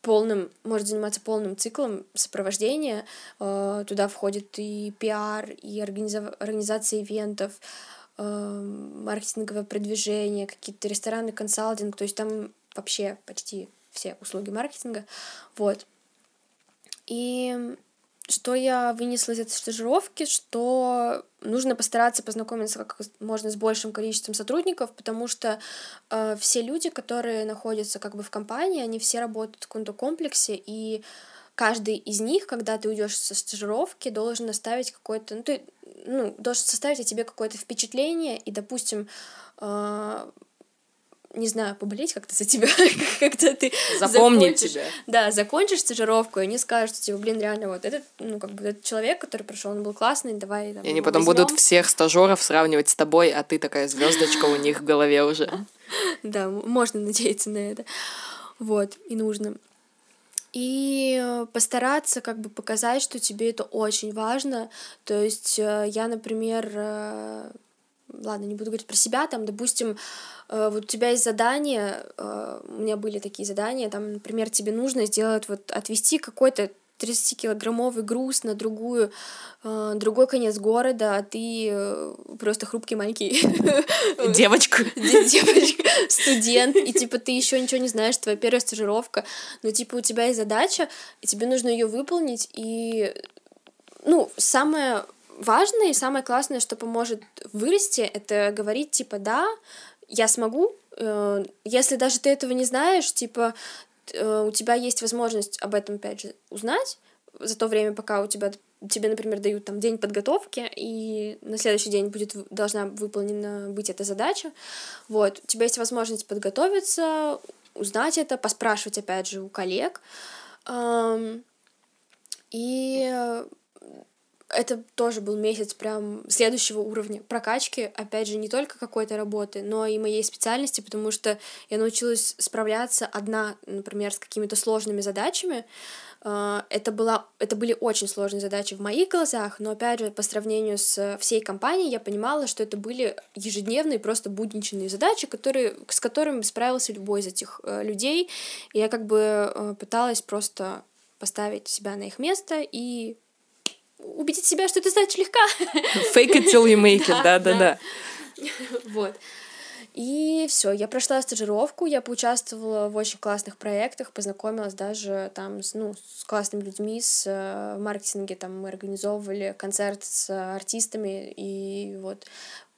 полным, может заниматься полным циклом сопровождения. Э, туда входит и пиар, и организа- организация ивентов, маркетинговое продвижение, какие-то рестораны, консалтинг, то есть там вообще почти все услуги маркетинга, вот. И что я вынесла из этой стажировки, что нужно постараться познакомиться как можно с большим количеством сотрудников, потому что э, все люди, которые находятся как бы в компании, они все работают в каком-то комплексе, и каждый из них, когда ты уйдешь со стажировки, должен оставить какой-то, ну, ты ну, должен составить о тебе какое-то впечатление, и, допустим, э, не знаю, поболеть как-то за тебя, когда ты Запомнить тебя. Да, закончишь стажировку, и они скажут, типа, блин, реально, вот этот, ну, как бы, этот человек, который пришел, он был классный, давай там, И они потом возьмем. будут всех стажеров сравнивать с тобой, а ты такая звездочка у них в голове уже. Да, можно надеяться на это. Вот, и нужно и э, постараться как бы показать, что тебе это очень важно. То есть э, я, например, э, ладно, не буду говорить про себя, там, допустим, вот у тебя есть задание, у меня были такие задания, там, например, тебе нужно сделать, вот, отвести какой-то 30-килограммовый груз на другую, э, другой конец города, а ты э, просто хрупкий маленький... Девочка. Девочка, студент, и типа ты еще ничего не знаешь, твоя первая стажировка, но типа у тебя есть задача, и тебе нужно ее выполнить, и ну, самое важное и самое классное, что поможет вырасти, это говорить типа да, я смогу, э, если даже ты этого не знаешь, типа у тебя есть возможность об этом, опять же, узнать за то время, пока у тебя тебе, например, дают там день подготовки, и на следующий день будет должна выполнена быть эта задача. Вот, у тебя есть возможность подготовиться, узнать это, поспрашивать, опять же, у коллег. И это тоже был месяц прям следующего уровня прокачки, опять же, не только какой-то работы, но и моей специальности, потому что я научилась справляться одна, например, с какими-то сложными задачами. А, это, была, это были очень сложные задачи в моих глазах, но, опять же, по сравнению с всей компанией, я понимала, что это были ежедневные, просто будничные задачи, которые, с которыми справился любой из этих э, людей. Я как бы э, пыталась просто поставить себя на их место и убедить себя, что это значит легка. Fake it till you make it, да-да-да. Вот. И все, я прошла стажировку, я поучаствовала в очень классных проектах, познакомилась даже там с, ну, с классными людьми, с э, маркетинге, там мы организовывали концерт с артистами, и вот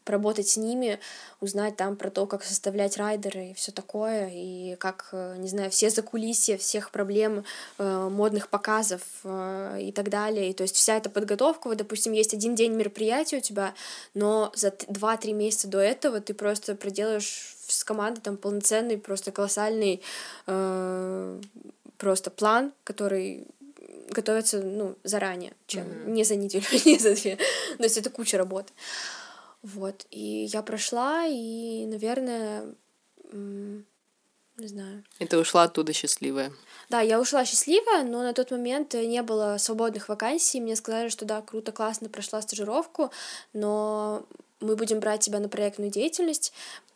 поработать с ними, узнать там про то, как составлять райдеры и все такое, и как, э, не знаю, все закулисья всех проблем э, модных показов э, и так далее. И то есть вся эта подготовка, вот, допустим, есть один день мероприятия у тебя, но за 2-3 месяца до этого ты просто проделаешь с командой там полноценный, просто колоссальный э, просто план, который готовится, ну, заранее, чем mm-hmm. не за неделю, не за две. То есть это куча работы. Вот, и я прошла, и, наверное, не знаю. И ты ушла оттуда счастливая. Да, я ушла счастливая, но на тот момент не было свободных вакансий. Мне сказали, что да, круто, классно, прошла стажировку, но мы будем брать тебя на проектную деятельность,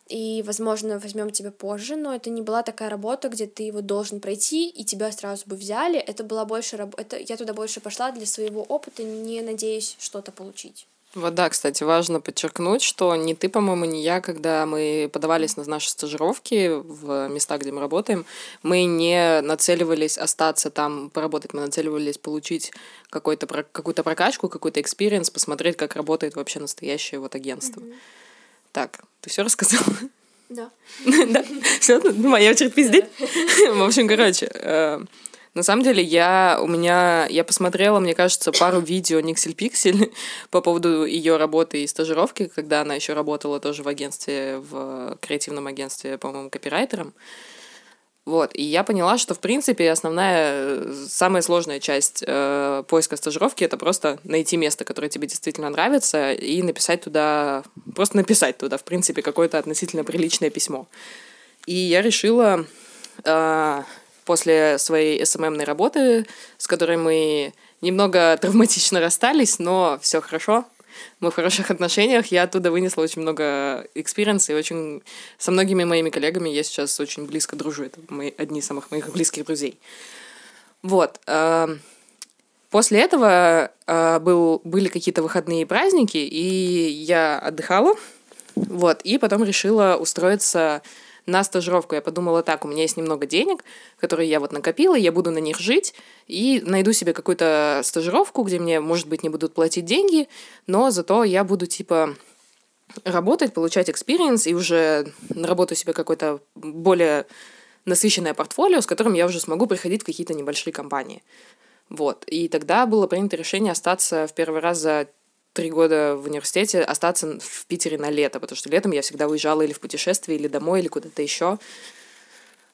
и, возможно, возьмем тебя позже, но это не была такая работа, где ты его должен пройти, и тебя сразу бы взяли. Это была больше работа, я туда больше пошла для своего опыта, не надеясь что-то получить. Вот да, кстати, важно подчеркнуть, что ни ты, по-моему, ни я, когда мы подавались на наши стажировки в места, где мы работаем, мы не нацеливались остаться там поработать, мы нацеливались получить какой-то, какую-то прокачку, какой-то experience, посмотреть, как работает вообще настоящее вот агентство. Mm-hmm. Так, ты все рассказала? Да. Да, все, ну, моя очередь пиздеть. В общем, короче, э, на самом деле, я у меня я посмотрела, мне кажется, пару видео Никсель Пиксель по поводу ее работы и стажировки, когда она еще работала тоже в агентстве, в креативном агентстве, по-моему, копирайтером. Вот, и я поняла, что, в принципе, основная, самая сложная часть э, поиска стажировки — это просто найти место, которое тебе действительно нравится, и написать туда, просто написать туда, в принципе, какое-то относительно приличное письмо. И я решила э, после своей СММной работы, с которой мы немного травматично расстались, но все хорошо, мы в хороших отношениях, я оттуда вынесла очень много experience а, и очень со многими моими коллегами я сейчас очень близко дружу. Это мои, одни из самых моих близких друзей. Вот. Э, после этого э, был, были какие-то выходные праздники, и я отдыхала. Вот. И потом решила устроиться на стажировку. Я подумала так, у меня есть немного денег, которые я вот накопила, я буду на них жить и найду себе какую-то стажировку, где мне, может быть, не будут платить деньги, но зато я буду типа работать, получать experience и уже наработаю себе какое-то более насыщенное портфолио, с которым я уже смогу приходить в какие-то небольшие компании. Вот. И тогда было принято решение остаться в первый раз за три года в университете остаться в Питере на лето, потому что летом я всегда уезжала или в путешествие, или домой, или куда-то еще.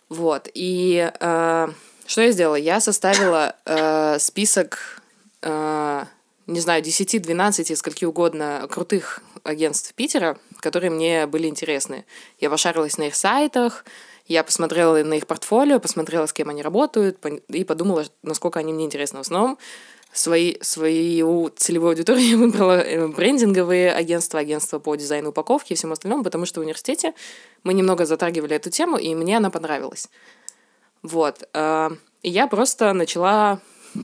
Вот. И э, что я сделала? Я составила э, список, э, не знаю, 10-12, скольки угодно крутых агентств Питера, которые мне были интересны. Я пошарилась на их сайтах, я посмотрела на их портфолио, посмотрела, с кем они работают, и подумала, насколько они мне интересны. В основном свои, свою целевую аудиторию я выбрала э, брендинговые агентства, агентства по дизайну упаковки и всему остальному, потому что в университете мы немного затрагивали эту тему, и мне она понравилась. Вот. Э, и я просто начала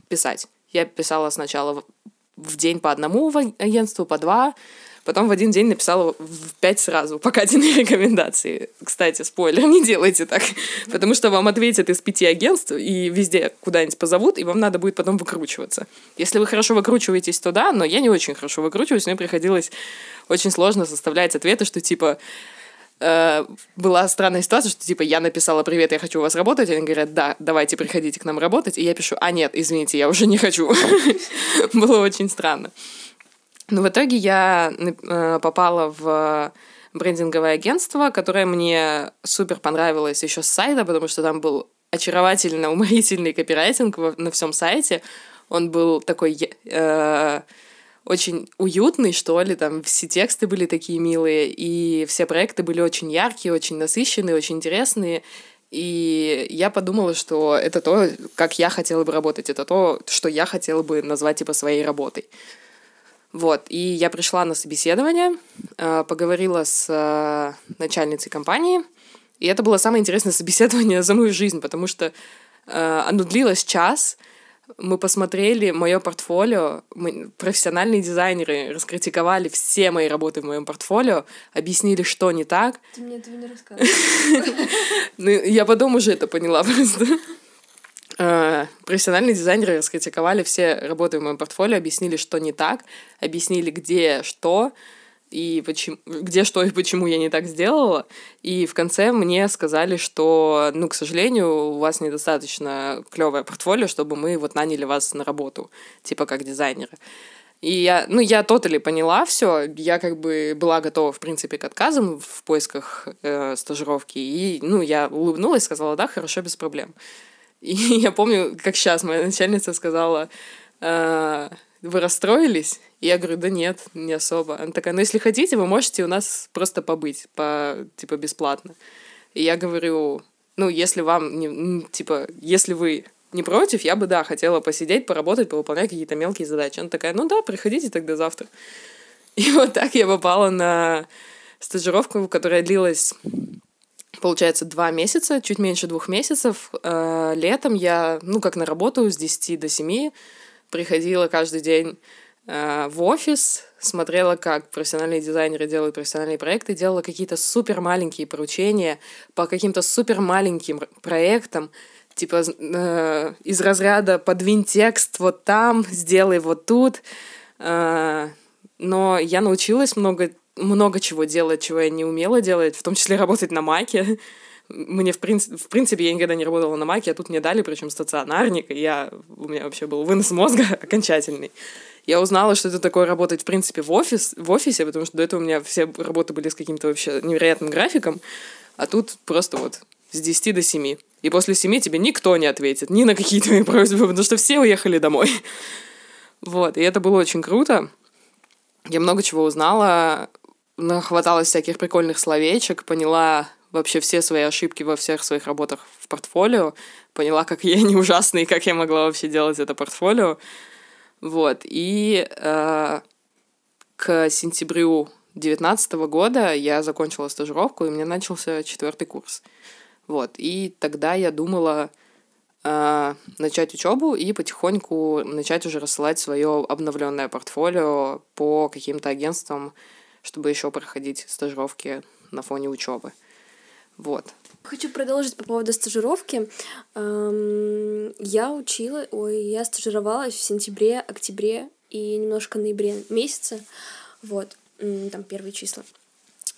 писать. Я писала сначала в день по одному агентству, по два, Потом в один день написала в пять сразу по Катиной рекомендации. Кстати, спойлер, не делайте так. Потому что вам ответят из пяти агентств и везде куда-нибудь позовут, и вам надо будет потом выкручиваться. Если вы хорошо выкручиваетесь, то да, но я не очень хорошо выкручиваюсь, мне приходилось очень сложно составлять ответы, что типа э, была странная ситуация, что типа я написала «Привет, я хочу у вас работать», они говорят «Да, давайте приходите к нам работать», и я пишу «А нет, извините, я уже не хочу». Было очень странно. Но в итоге я э, попала в брендинговое агентство, которое мне супер понравилось еще с сайта, потому что там был очаровательно уморительный копирайтинг на всем сайте. Он был такой э, очень уютный, что ли, там все тексты были такие милые, и все проекты были очень яркие, очень насыщенные, очень интересные. И я подумала, что это то, как я хотела бы работать, это то, что я хотела бы назвать типа своей работой. Вот, и я пришла на собеседование, э, поговорила с э, начальницей компании, и это было самое интересное собеседование за мою жизнь, потому что э, оно длилось час, мы посмотрели мое портфолио, мы, профессиональные дизайнеры раскритиковали все мои работы в моем портфолио, объяснили, что не так. Ты мне этого не рассказывал. Ну, я потом уже это поняла просто. Э, профессиональные дизайнеры раскритиковали все работы в моем портфолио, объяснили, что не так, объяснили, где что, и почему, где что и почему я не так сделала. И в конце мне сказали, что, ну, к сожалению, у вас недостаточно клевое портфолио, чтобы мы вот наняли вас на работу, типа как дизайнера. И я, ну, я тотали поняла все, я как бы была готова, в принципе, к отказам в поисках э, стажировки, и, ну, я улыбнулась, сказала, да, хорошо, без проблем. И я помню, как сейчас моя начальница сказала, э, вы расстроились? И я говорю, да нет, не особо. Она такая, ну если хотите, вы можете у нас просто побыть, по, типа, бесплатно. И я говорю, ну, если вам, не, типа, если вы не против, я бы, да, хотела посидеть, поработать, повыполнять какие-то мелкие задачи. Она такая, ну да, приходите тогда завтра. И вот так я попала на стажировку, которая длилась получается, два месяца, чуть меньше двух месяцев. Э, летом я, ну, как на работу, с 10 до 7 приходила каждый день э, в офис, смотрела, как профессиональные дизайнеры делают профессиональные проекты, делала какие-то супер маленькие поручения по каким-то супер маленьким проектам, типа э, из разряда подвинь текст вот там, сделай вот тут. Но я научилась много, много чего делать, чего я не умела делать, в том числе работать на маке. Мне, в, принципе, в принципе, я никогда не работала на маке, а тут мне дали, причем стационарник, и я, у меня вообще был вынос мозга окончательный. Я узнала, что это такое работать, в принципе, в, офис, в офисе, потому что до этого у меня все работы были с каким-то вообще невероятным графиком, а тут просто вот с 10 до 7. И после 7 тебе никто не ответит ни на какие твои просьбы, потому что все уехали домой. Вот, и это было очень круто. Я много чего узнала, нахваталась всяких прикольных словечек, поняла вообще все свои ошибки во всех своих работах в портфолио, поняла, как я не ужасна и как я могла вообще делать это портфолио. Вот, и э, к сентябрю 2019 года я закончила стажировку, и у меня начался четвертый курс. Вот, и тогда я думала э, начать учебу и потихоньку начать уже рассылать свое обновленное портфолио по каким-то агентствам, чтобы еще проходить стажировки на фоне учебы. Вот. Хочу продолжить по поводу стажировки. Эм, я учила, ой, я стажировалась в сентябре, октябре и немножко ноябре месяце. Вот, там первые числа.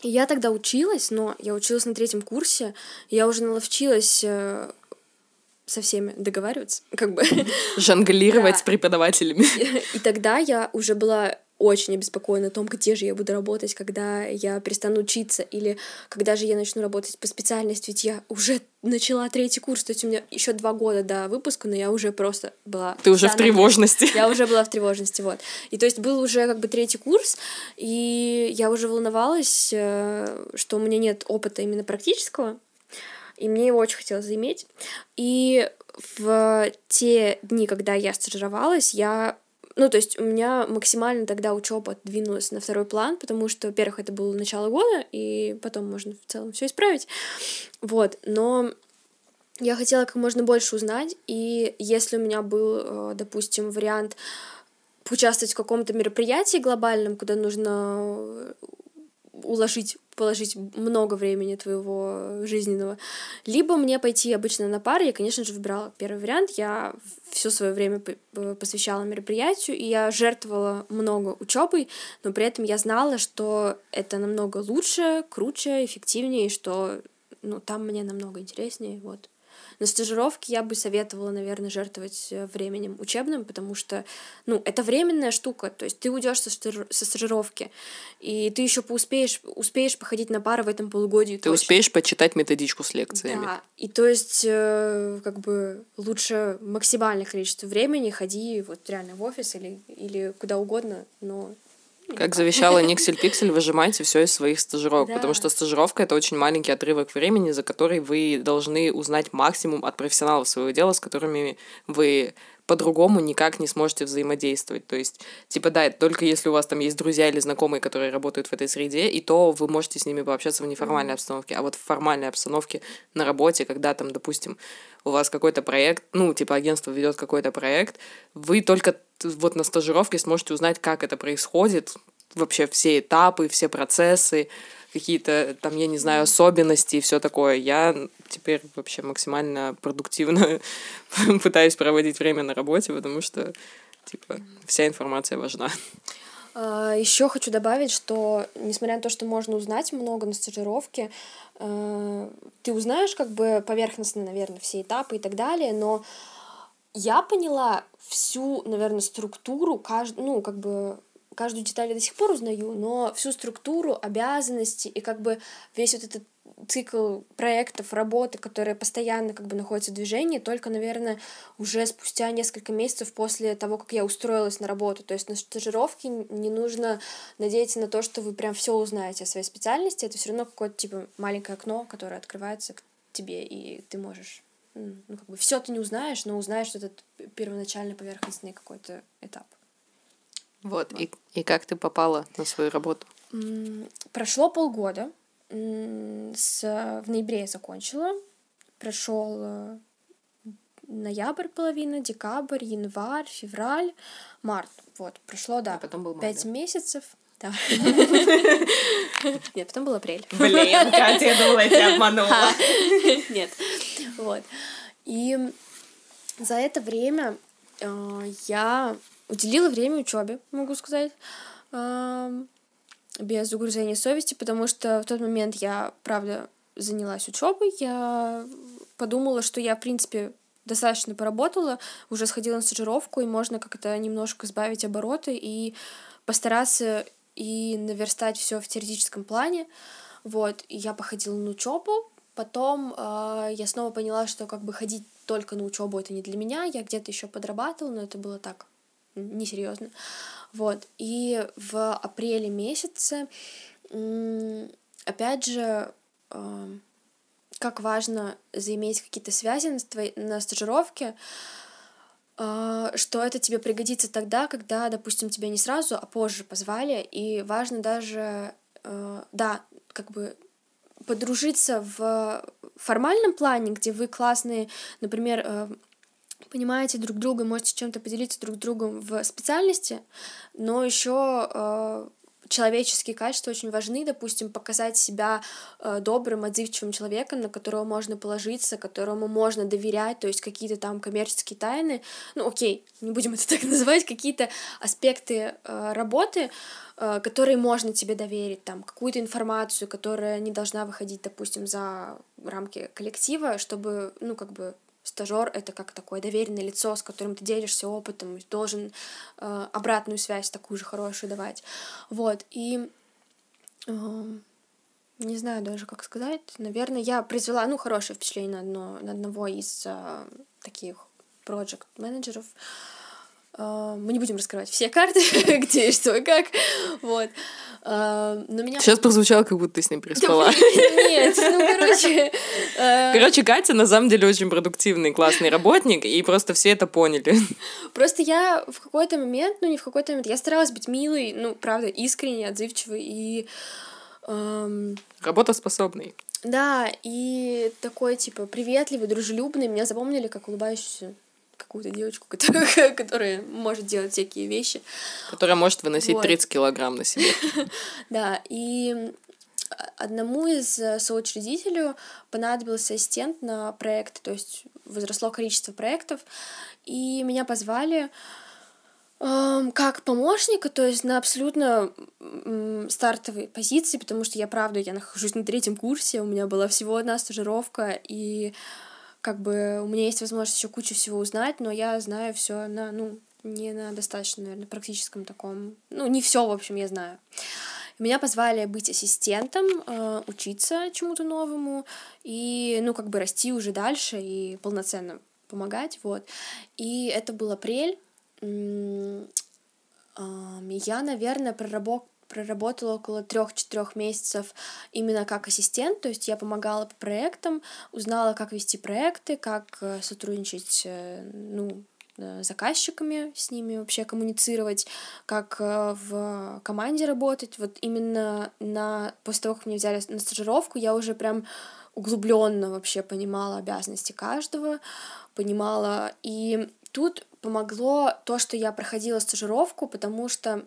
И я тогда училась, но я училась на третьем курсе, я уже наловчилась э, со всеми договариваться, как бы. Жонглировать с преподавателями. И тогда я уже была очень обеспокоена о том, где же я буду работать, когда я перестану учиться, или когда же я начну работать по специальности, ведь я уже начала третий курс, то есть у меня еще два года до выпуска, но я уже просто была... Ты уже в тревожности. Я уже была в тревожности, вот. И то есть был уже как бы третий курс, и я уже волновалась, э, что у меня нет опыта именно практического, и мне его очень хотелось заиметь. И в те дни, когда я стажировалась, я ну, то есть у меня максимально тогда учеба двинулась на второй план, потому что, во-первых, это было начало года, и потом можно в целом все исправить. Вот, но я хотела как можно больше узнать, и если у меня был, э, допустим, вариант поучаствовать в каком-то мероприятии глобальном, куда нужно уложить, положить много времени твоего жизненного, либо мне пойти обычно на пары, я, конечно же, выбирала первый вариант, я все свое время посвящала мероприятию, и я жертвовала много учебой, но при этом я знала, что это намного лучше, круче, эффективнее, и что ну, там мне намного интереснее, вот. На стажировке я бы советовала, наверное, жертвовать э, временем учебным, потому что, ну, это временная штука, то есть ты уйдешь со, со стажировки, и ты еще успеешь, успеешь походить на пары в этом полугодии. Ты точно. успеешь почитать методичку с лекциями. Да, и то есть, э, как бы, лучше максимальное количество времени ходи вот реально в офис или, или куда угодно, но как завещала Никсель Пиксель, выжимайте все из своих стажировок, да. потому что стажировка это очень маленький отрывок времени, за который вы должны узнать максимум от профессионалов своего дела, с которыми вы по-другому никак не сможете взаимодействовать. То есть, типа, да, только если у вас там есть друзья или знакомые, которые работают в этой среде, и то вы можете с ними пообщаться в неформальной mm-hmm. обстановке. А вот в формальной обстановке на работе, когда там, допустим, у вас какой-то проект, ну, типа, агентство ведет какой-то проект, вы только вот на стажировке сможете узнать, как это происходит, вообще все этапы, все процессы, какие-то там, я не знаю, особенности и все такое. Я теперь вообще максимально продуктивно пытаюсь проводить время на работе, потому что типа вся информация важна. А, Еще хочу добавить, что несмотря на то, что можно узнать много на стажировке, э, ты узнаешь как бы поверхностно, наверное, все этапы и так далее, но я поняла всю, наверное, структуру, кажд... ну, как бы каждую деталь я до сих пор узнаю, но всю структуру, обязанности и как бы весь вот этот цикл проектов, работы, которые постоянно как бы находятся в движении, только, наверное, уже спустя несколько месяцев после того, как я устроилась на работу. То есть на стажировке не нужно надеяться на то, что вы прям все узнаете о своей специальности. Это все равно какое-то типа маленькое окно, которое открывается к тебе, и ты можешь ну, как бы все ты не узнаешь, но узнаешь этот первоначальный поверхностный какой-то этап. Вот, вот. И, и как ты попала на свою работу? Прошло полгода. С, в ноябре я закончила. Прошел э, ноябрь половина, декабрь, январь, февраль, март. Вот, прошло, да, А потом был пять да? месяцев. Да. Нет, потом был апрель. Блин, Катя, я думала, я тебя обманула. Нет. Вот. И за это время э, я уделила время учебе, могу сказать, эм, без угрызения совести, потому что в тот момент я, правда, занялась учебой, я подумала, что я, в принципе, достаточно поработала, уже сходила на стажировку, и можно как-то немножко сбавить обороты и постараться и наверстать все в теоретическом плане. Вот, и я походила на учебу, потом э, я снова поняла, что как бы ходить только на учебу это не для меня, я где-то еще подрабатывала, но это было так несерьезно. Вот, и в апреле месяце, опять же, э, как важно заиметь какие-то связи на, твоей, на стажировке, э, что это тебе пригодится тогда, когда, допустим, тебя не сразу, а позже позвали, и важно даже, э, да, как бы подружиться в формальном плане, где вы классные, например, э, понимаете друг друга, можете чем-то поделиться друг другом в специальности, но еще э, человеческие качества очень важны, допустим, показать себя э, добрым, отзывчивым человеком, на которого можно положиться, которому можно доверять, то есть какие-то там коммерческие тайны, ну окей, не будем это так называть, какие-то аспекты э, работы, э, которые можно тебе доверить, там какую-то информацию, которая не должна выходить, допустим, за рамки коллектива, чтобы, ну как бы стажер это как такое доверенное лицо, с которым ты делишься опытом, должен э, обратную связь такую же хорошую давать. Вот, и э, не знаю даже, как сказать. Наверное, я произвела, ну, хорошее впечатление на, одно, на одного из э, таких проект менеджеров Uh, мы не будем раскрывать все карты, где и что и как. Вот. Uh, но меня... Сейчас прозвучало, как будто ты с ним переспала. Нет, ну, короче... Uh... Короче, Катя на самом деле очень продуктивный, классный работник, и просто все это поняли. Просто я в какой-то момент, ну, не в какой-то момент, я старалась быть милой, ну, правда, искренней, отзывчивой и... Um... Работоспособный. Да, и такой, типа, приветливый, дружелюбный. Меня запомнили как улыбающуюся какую-то девочку, которая, которая может делать всякие вещи. Которая может выносить вот. 30 килограмм на себе. Да, и одному из соучредителю понадобился ассистент на проект, то есть возросло количество проектов, и меня позвали как помощника, то есть на абсолютно стартовой позиции, потому что я, правда, я нахожусь на третьем курсе, у меня была всего одна стажировка, и как бы у меня есть возможность еще кучу всего узнать, но я знаю все на, ну, не на достаточно, наверное, практическом таком, ну, не все, в общем, я знаю. Меня позвали быть ассистентом, э, учиться чему-то новому и, ну, как бы расти уже дальше и полноценно помогать, вот. И это был апрель. Я, наверное, проработ проработала около трех-четырех месяцев именно как ассистент, то есть я помогала по проектам, узнала, как вести проекты, как сотрудничать, ну, с заказчиками, с ними вообще коммуницировать, как в команде работать. Вот именно на... после того, как меня взяли на стажировку, я уже прям углубленно вообще понимала обязанности каждого, понимала. И тут помогло то, что я проходила стажировку, потому что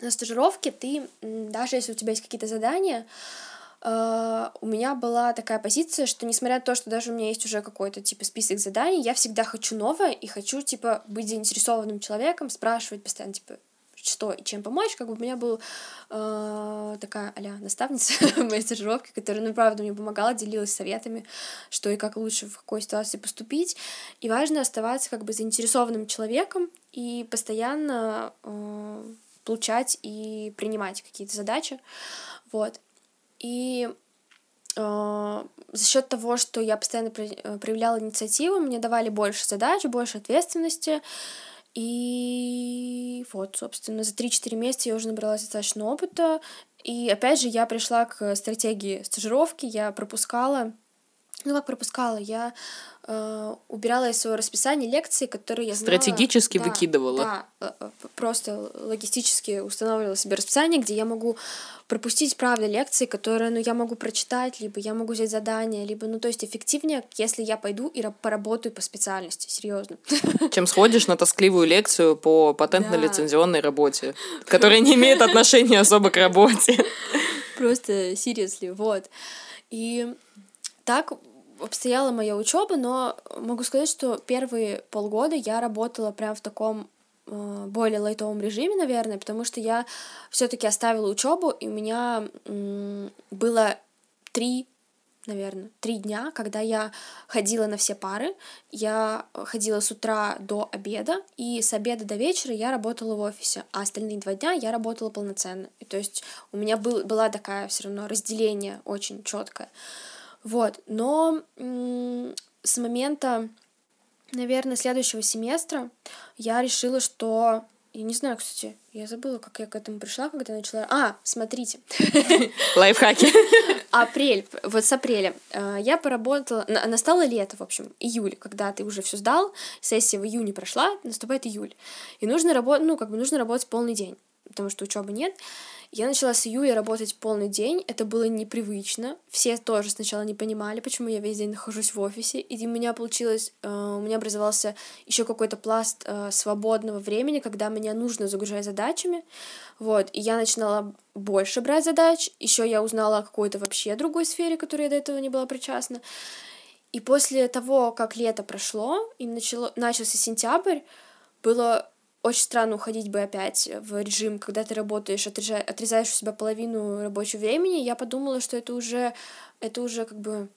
на стажировке ты, даже если у тебя есть какие-то задания, Uh, у меня была такая позиция, что несмотря на то, что даже у меня есть уже какой-то типа список заданий, я всегда хочу новое и хочу типа быть заинтересованным человеком, спрашивать постоянно типа что и чем помочь, как бы у меня был uh, такая а наставница моей стажировке, которая, ну, правда, мне помогала, делилась советами, что и как лучше в какой ситуации поступить. И важно оставаться как бы заинтересованным человеком и постоянно uh, получать и принимать какие-то задачи. Вот. И э, за счет того, что я постоянно проявляла инициативу, мне давали больше задач, больше ответственности. И вот, собственно, за 3-4 месяца я уже набралась достаточно опыта. И опять же, я пришла к стратегии стажировки, я пропускала Ну, как пропускала? Я э, убирала из своего расписания лекции, которые я знала... Стратегически да, выкидывала. Да, э, э, просто логистически устанавливала себе расписание, где я могу пропустить, правда, лекции, которые, ну, я могу прочитать, либо я могу взять задание, либо, ну, то есть эффективнее, если я пойду и поработаю по специальности, серьезно. Чем сходишь на тоскливую лекцию по патентно-лицензионной работе, которая не имеет отношения особо к работе. Просто seriously, вот. И так обстояла моя учеба, но могу сказать, что первые полгода я работала прям в таком э, более лайтовом режиме, наверное, потому что я все-таки оставила учебу, и у меня было три наверное, три дня, когда я ходила на все пары. Я ходила с утра до обеда, и с обеда до вечера я работала в офисе, а остальные два дня я работала полноценно. И, то есть у меня был, была такая все равно разделение очень четкое. Вот, но с момента, наверное, следующего семестра я решила, что я не знаю, кстати, я забыла, как я к этому пришла, когда начала... А, смотрите. Лайфхаки. Апрель, вот с апреля. Э, я поработала... Настало лето, в общем, июль, когда ты уже все сдал, сессия в июне прошла, наступает июль. И нужно работать, ну, как бы нужно работать полный день, потому что учебы нет. Я начала с июля работать полный день, это было непривычно. Все тоже сначала не понимали, почему я весь день нахожусь в офисе. И у меня получилось, э, у меня образовался еще какой-то пласт э, свободного времени, когда меня нужно загружать задачами. Вот, и я начинала больше брать задач. Еще я узнала о какой-то вообще другой сфере, которой я до этого не была причастна. И после того, как лето прошло, и начало, начался сентябрь, было очень странно уходить бы опять в режим, когда ты работаешь, отрезаешь, отрезаешь у себя половину рабочего времени. Я подумала, что это уже, это уже как бы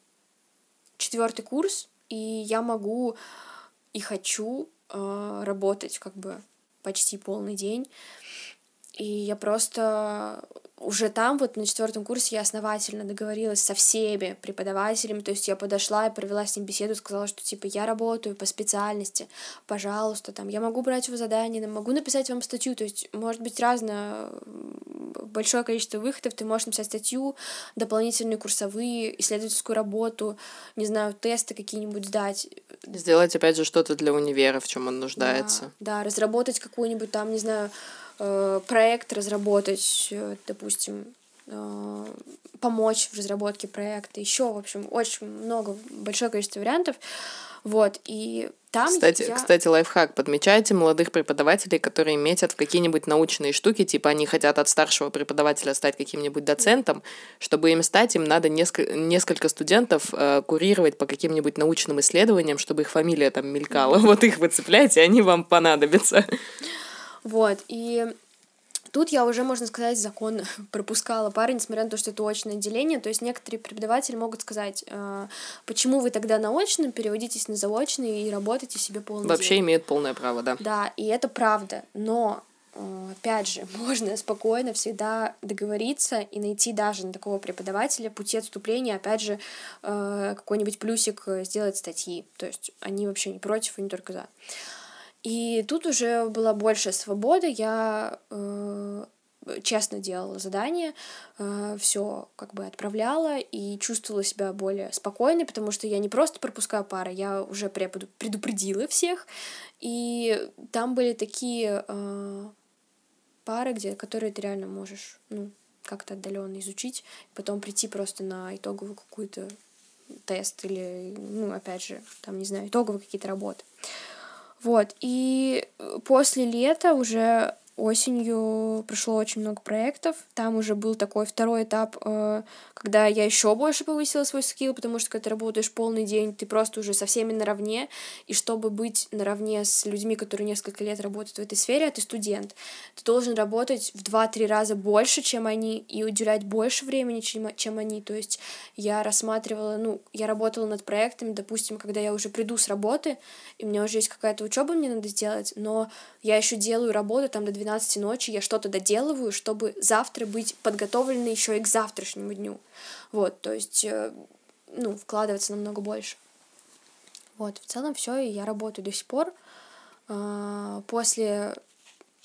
четвертый курс, и я могу и хочу э, работать как бы почти полный день. И я просто уже там, вот на четвертом курсе, я основательно договорилась со всеми преподавателями, то есть я подошла и провела с ним беседу, сказала, что типа я работаю по специальности, пожалуйста, там я могу брать его задания, могу написать вам статью, то есть может быть разное большое количество выходов, ты можешь написать статью, дополнительные курсовые, исследовательскую работу, не знаю, тесты какие-нибудь сдать. Сделать, опять же, что-то для универа, в чем он нуждается. Да, да разработать какую-нибудь там, не знаю, проект разработать, э, допустим, э, помочь в разработке проекта, еще, в общем, очень много, большое количество вариантов. Вот, и там кстати, я... кстати, лайфхак. Подмечайте молодых преподавателей, которые метят в какие-нибудь научные штуки, типа они хотят от старшего преподавателя стать каким-нибудь доцентом. Чтобы им стать, им надо несколько, несколько студентов э, курировать по каким-нибудь научным исследованиям, чтобы их фамилия там мелькала. Вот их вы цепляете, они вам понадобятся. Вот, и Тут я уже, можно сказать, закон пропускала пары, несмотря на то, что это очное отделение. То есть некоторые преподаватели могут сказать, э, почему вы тогда на очном переводитесь на заочный и работаете себе полный Вообще день. имеет полное право, да. Да, и это правда. Но э, опять же, можно спокойно всегда договориться и найти даже на такого преподавателя пути отступления, опять же, э, какой-нибудь плюсик сделать статьи. То есть они вообще не против, они только за. И тут уже была больше свобода, я э, честно делала задание, э, все как бы отправляла и чувствовала себя более спокойной, потому что я не просто пропускаю пары, я уже предупредила всех, и там были такие э, пары, где, которые ты реально можешь, ну, как-то отдаленно изучить, потом прийти просто на итоговую какую-то тест или, ну, опять же, там, не знаю, итоговые какие-то работы. Вот, и э, после лета уже осенью прошло очень много проектов. Там уже был такой второй этап, э, когда я еще больше повысила свой скилл, потому что когда ты работаешь полный день, ты просто уже со всеми наравне. И чтобы быть наравне с людьми, которые несколько лет работают в этой сфере, а ты студент, ты должен работать в 2-3 раза больше, чем они, и уделять больше времени, чем, чем они. То есть я рассматривала, ну, я работала над проектами, допустим, когда я уже приду с работы, и у меня уже есть какая-то учеба, мне надо сделать, но я еще делаю работу там до 12 ночи, я что-то доделываю, чтобы завтра быть подготовленной еще и к завтрашнему дню. Вот, то есть, э, ну, вкладываться намного больше. Вот, в целом все, и я работаю до сих пор. А, после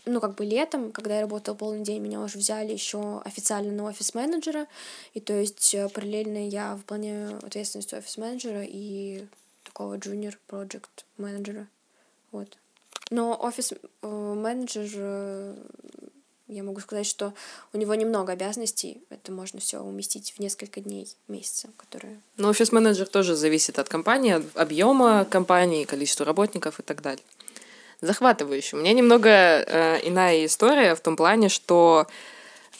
ну, как бы летом, когда я работала полный день, меня уже взяли еще официально на офис-менеджера, и то есть э, параллельно я выполняю ответственность офис-менеджера и такого junior project менеджера, вот. Но офис-менеджер, э, я могу сказать, что у него немного обязанностей, это можно все уместить в несколько дней, месяца, которые... Ну, офис-менеджер тоже зависит от компании, от объема компании, количества работников и так далее захватывающе. У меня немного э, иная история в том плане, что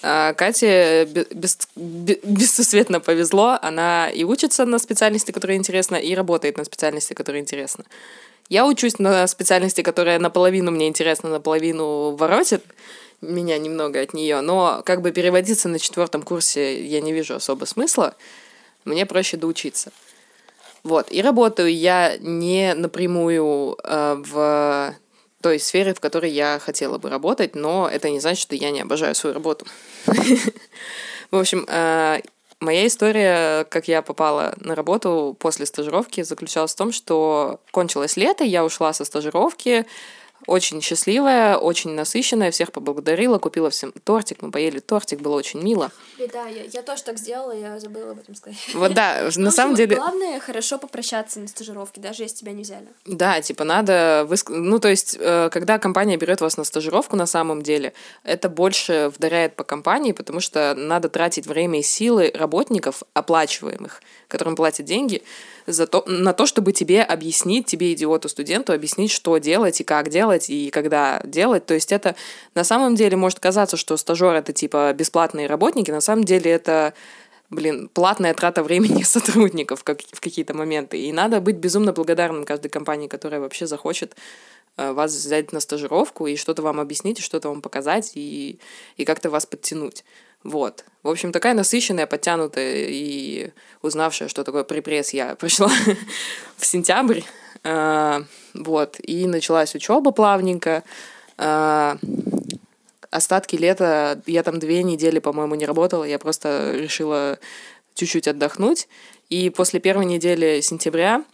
э, Кате без, без, бессусветно повезло. Она и учится на специальности, которая интересна, и работает на специальности, которая интересна. Я учусь на специальности, которая наполовину мне интересна, наполовину воротит меня немного от нее, но как бы переводиться на четвертом курсе я не вижу особо смысла. Мне проще доучиться. Вот. И работаю я не напрямую э, в той сфере, в которой я хотела бы работать, но это не значит, что я не обожаю свою работу. В общем, э, моя история, как я попала на работу после стажировки, заключалась в том, что кончилось лето, я ушла со стажировки, очень счастливая, очень насыщенная, всех поблагодарила, купила всем тортик, мы поели тортик, было очень мило. Да, я, я тоже так сделала, я забыла об этом сказать. Вот да, на самом деле... Главное, хорошо попрощаться на стажировке, даже если тебя не взяли. Да, типа надо... Выск... Ну, то есть, э, когда компания берет вас на стажировку, на самом деле, это больше вдаряет по компании, потому что надо тратить время и силы работников, оплачиваемых, которым платят деньги, за то, на то, чтобы тебе объяснить, тебе, идиоту, студенту, объяснить, что делать и как делать, и когда делать. То есть это на самом деле может казаться, что стажер это типа бесплатные работники, на самом деле это блин, платная трата времени сотрудников как, в какие-то моменты. И надо быть безумно благодарным каждой компании, которая вообще захочет э, вас взять на стажировку и что-то вам объяснить, и что-то вам показать, и, и как-то вас подтянуть. Вот. В общем, такая насыщенная, подтянутая и узнавшая, что такое припресс, я пришла в сентябрь. А, вот. И началась учеба плавненько. А, остатки лета я там две недели, по-моему, не работала. Я просто решила чуть-чуть отдохнуть. И после первой недели сентября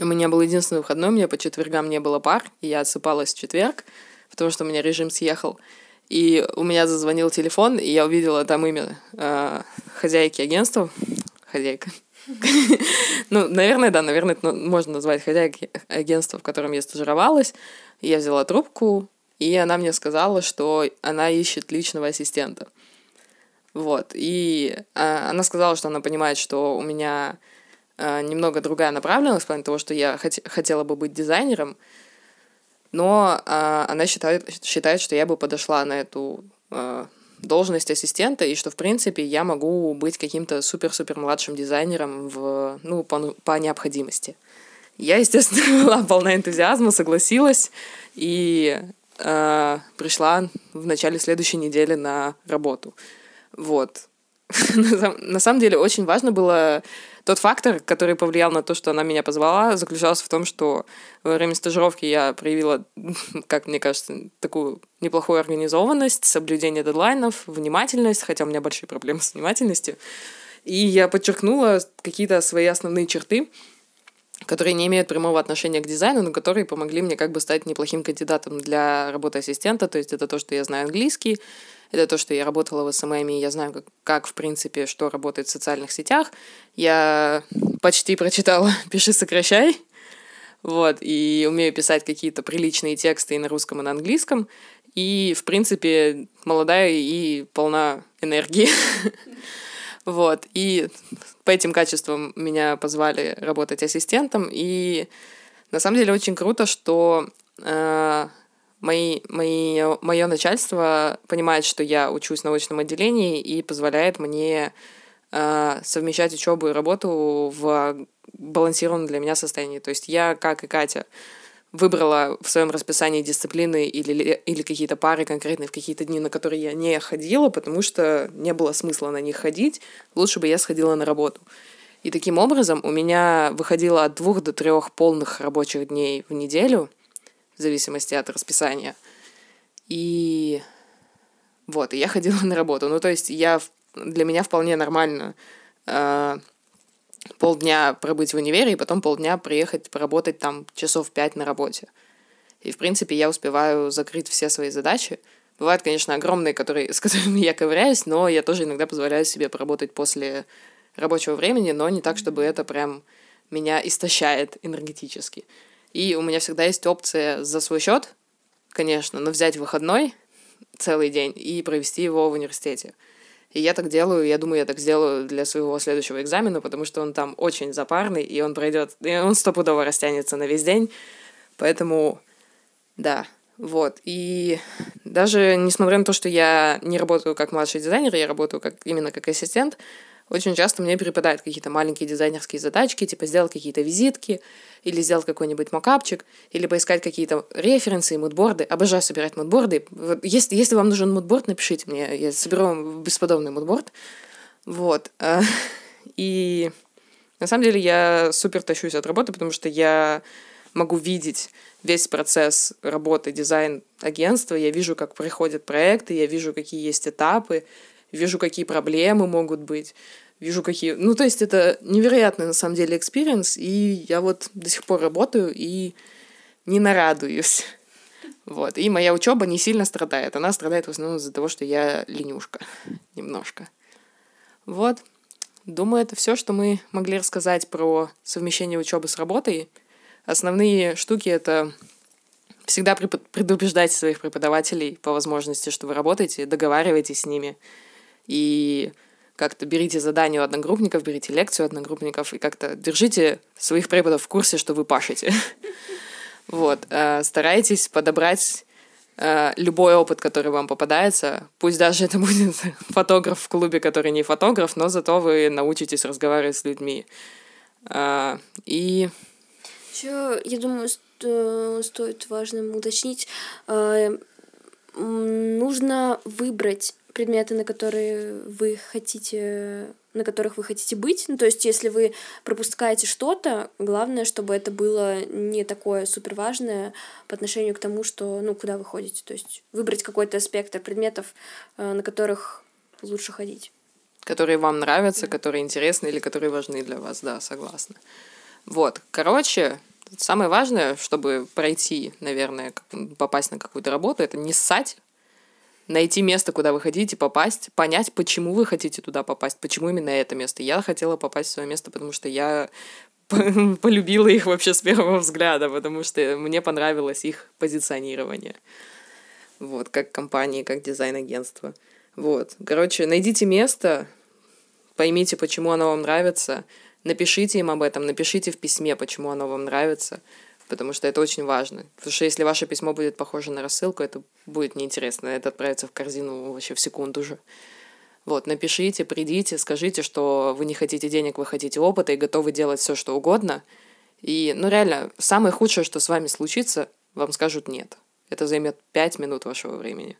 у меня был единственный выходной, у меня по четвергам не было пар, и я отсыпалась в четверг, потому что у меня режим съехал. И у меня зазвонил телефон, и я увидела там имя э, хозяйки агентства. Хозяйка. Ну, наверное, да, наверное, это можно назвать хозяйкой агентства, в котором я стажировалась. Я взяла трубку, и она мне сказала, что она ищет личного ассистента. Вот. И а, она сказала, что она понимает, что у меня а, немного другая направленность в плане того, что я хот- хотела бы быть дизайнером, но а, она считает, считает, что я бы подошла на эту должность ассистента, и что, в принципе, я могу быть каким-то супер-супер младшим дизайнером в, ну, по, по необходимости. Я, естественно, была полна энтузиазма, согласилась и э, пришла в начале следующей недели на работу. Вот. на самом деле очень важно было тот фактор, который повлиял на то, что она меня позвала, заключался в том, что во время стажировки я проявила, как мне кажется, такую неплохую организованность, соблюдение дедлайнов, внимательность, хотя у меня большие проблемы с внимательностью. И я подчеркнула какие-то свои основные черты, которые не имеют прямого отношения к дизайну, но которые помогли мне как бы стать неплохим кандидатом для работы ассистента. То есть это то, что я знаю английский, это то, что я работала в SMM, и я знаю, как, как, в принципе, что работает в социальных сетях. Я почти прочитала «Пиши, сокращай», вот, и умею писать какие-то приличные тексты и на русском, и на английском. И, в принципе, молодая и полна энергии. Вот, и по этим качествам меня позвали работать ассистентом, и на самом деле очень круто, что э, мои, мои, мое начальство понимает, что я учусь в научном отделении и позволяет мне э, совмещать учебу и работу в балансированном для меня состоянии. То есть я, как и Катя, выбрала в своем расписании дисциплины или, или какие-то пары конкретные в какие-то дни, на которые я не ходила, потому что не было смысла на них ходить. Лучше бы я сходила на работу. И таким образом у меня выходило от двух до трех полных рабочих дней в неделю, в зависимости от расписания. И вот, и я ходила на работу. Ну, то есть я, для меня вполне нормально э, полдня пробыть в универе и потом полдня приехать поработать там часов пять на работе. И, в принципе, я успеваю закрыть все свои задачи. Бывают, конечно, огромные, которые, с которыми я ковыряюсь, но я тоже иногда позволяю себе поработать после рабочего времени, но не так, чтобы это прям меня истощает энергетически. И у меня всегда есть опция за свой счет, конечно, но взять выходной целый день и провести его в университете. И я так делаю, я думаю, я так сделаю для своего следующего экзамена, потому что он там очень запарный, и он пройдет, и он стопудово растянется на весь день. Поэтому, да, вот. И даже несмотря на то, что я не работаю как младший дизайнер, я работаю как, именно как ассистент, очень часто мне перепадают какие-то маленькие дизайнерские задачки, типа сделать какие-то визитки, или сделать какой-нибудь мокапчик, или поискать какие-то референсы и мудборды. Обожаю собирать мудборды. Если, если вам нужен мудборд, напишите мне, я соберу вам бесподобный мудборд. Вот. И на самом деле я супер тащусь от работы, потому что я могу видеть весь процесс работы дизайн агентства, я вижу, как проходят проекты, я вижу, какие есть этапы, вижу, какие проблемы могут быть, вижу, какие... Ну, то есть это невероятный, на самом деле, experience, и я вот до сих пор работаю и не нарадуюсь. Вот. И моя учеба не сильно страдает. Она страдает в основном из-за того, что я ленюшка немножко. Вот. Думаю, это все, что мы могли рассказать про совмещение учебы с работой. Основные штуки это всегда предупреждать своих преподавателей по возможности, что вы работаете, договаривайтесь с ними. И как-то берите задание у одногруппников, берите лекцию у одногруппников и как-то держите своих преподов в курсе, что вы пашете. Вот. Э, старайтесь подобрать э, любой опыт, который вам попадается. Пусть даже это будет фотограф в клубе, который не фотограф, но зато вы научитесь разговаривать с людьми. Э, и... Еще, я думаю, стоит важным уточнить, нужно выбрать предметы, на которые вы хотите на которых вы хотите быть. Ну, то есть, если вы пропускаете что-то, главное, чтобы это было не такое супер важное по отношению к тому, что, ну, куда вы ходите. То есть, выбрать какой-то спектр предметов, э, на которых лучше ходить. Которые вам нравятся, да. которые интересны или которые важны для вас, да, согласна. Вот, короче, самое важное, чтобы пройти, наверное, попасть на какую-то работу, это не ссать найти место, куда вы хотите попасть, понять, почему вы хотите туда попасть, почему именно это место. Я хотела попасть в свое место, потому что я полюбила их вообще с первого взгляда, потому что мне понравилось их позиционирование. Вот, как компании, как дизайн-агентство. Вот. Короче, найдите место, поймите, почему оно вам нравится, напишите им об этом, напишите в письме, почему оно вам нравится — потому что это очень важно. Потому что если ваше письмо будет похоже на рассылку, это будет неинтересно. Это отправится в корзину вообще в секунду же. Вот, напишите, придите, скажите, что вы не хотите денег, вы хотите опыта и готовы делать все, что угодно. И, ну, реально, самое худшее, что с вами случится, вам скажут нет. Это займет пять минут вашего времени.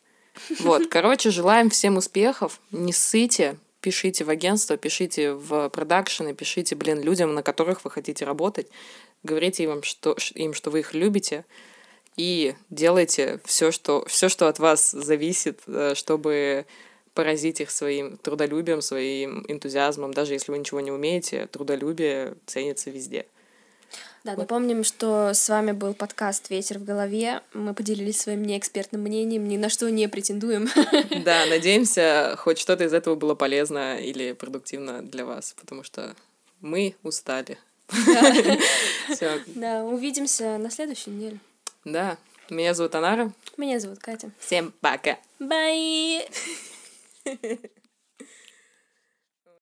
Вот, короче, желаем всем успехов, не ссыте, пишите в агентство, пишите в продакшены, пишите, блин, людям, на которых вы хотите работать говорите им, что, им, что вы их любите, и делайте все, что, все, что от вас зависит, э, чтобы поразить их своим трудолюбием, своим энтузиазмом. Даже если вы ничего не умеете, трудолюбие ценится везде. Да, вот. напомним, что с вами был подкаст «Ветер в голове». Мы поделились своим неэкспертным мнением, ни на что не претендуем. Да, надеемся, хоть что-то из этого было полезно или продуктивно для вас, потому что мы устали. Да, увидимся на следующей неделе. Да. Меня зовут Анара. Меня зовут Катя. Всем пока. Бай.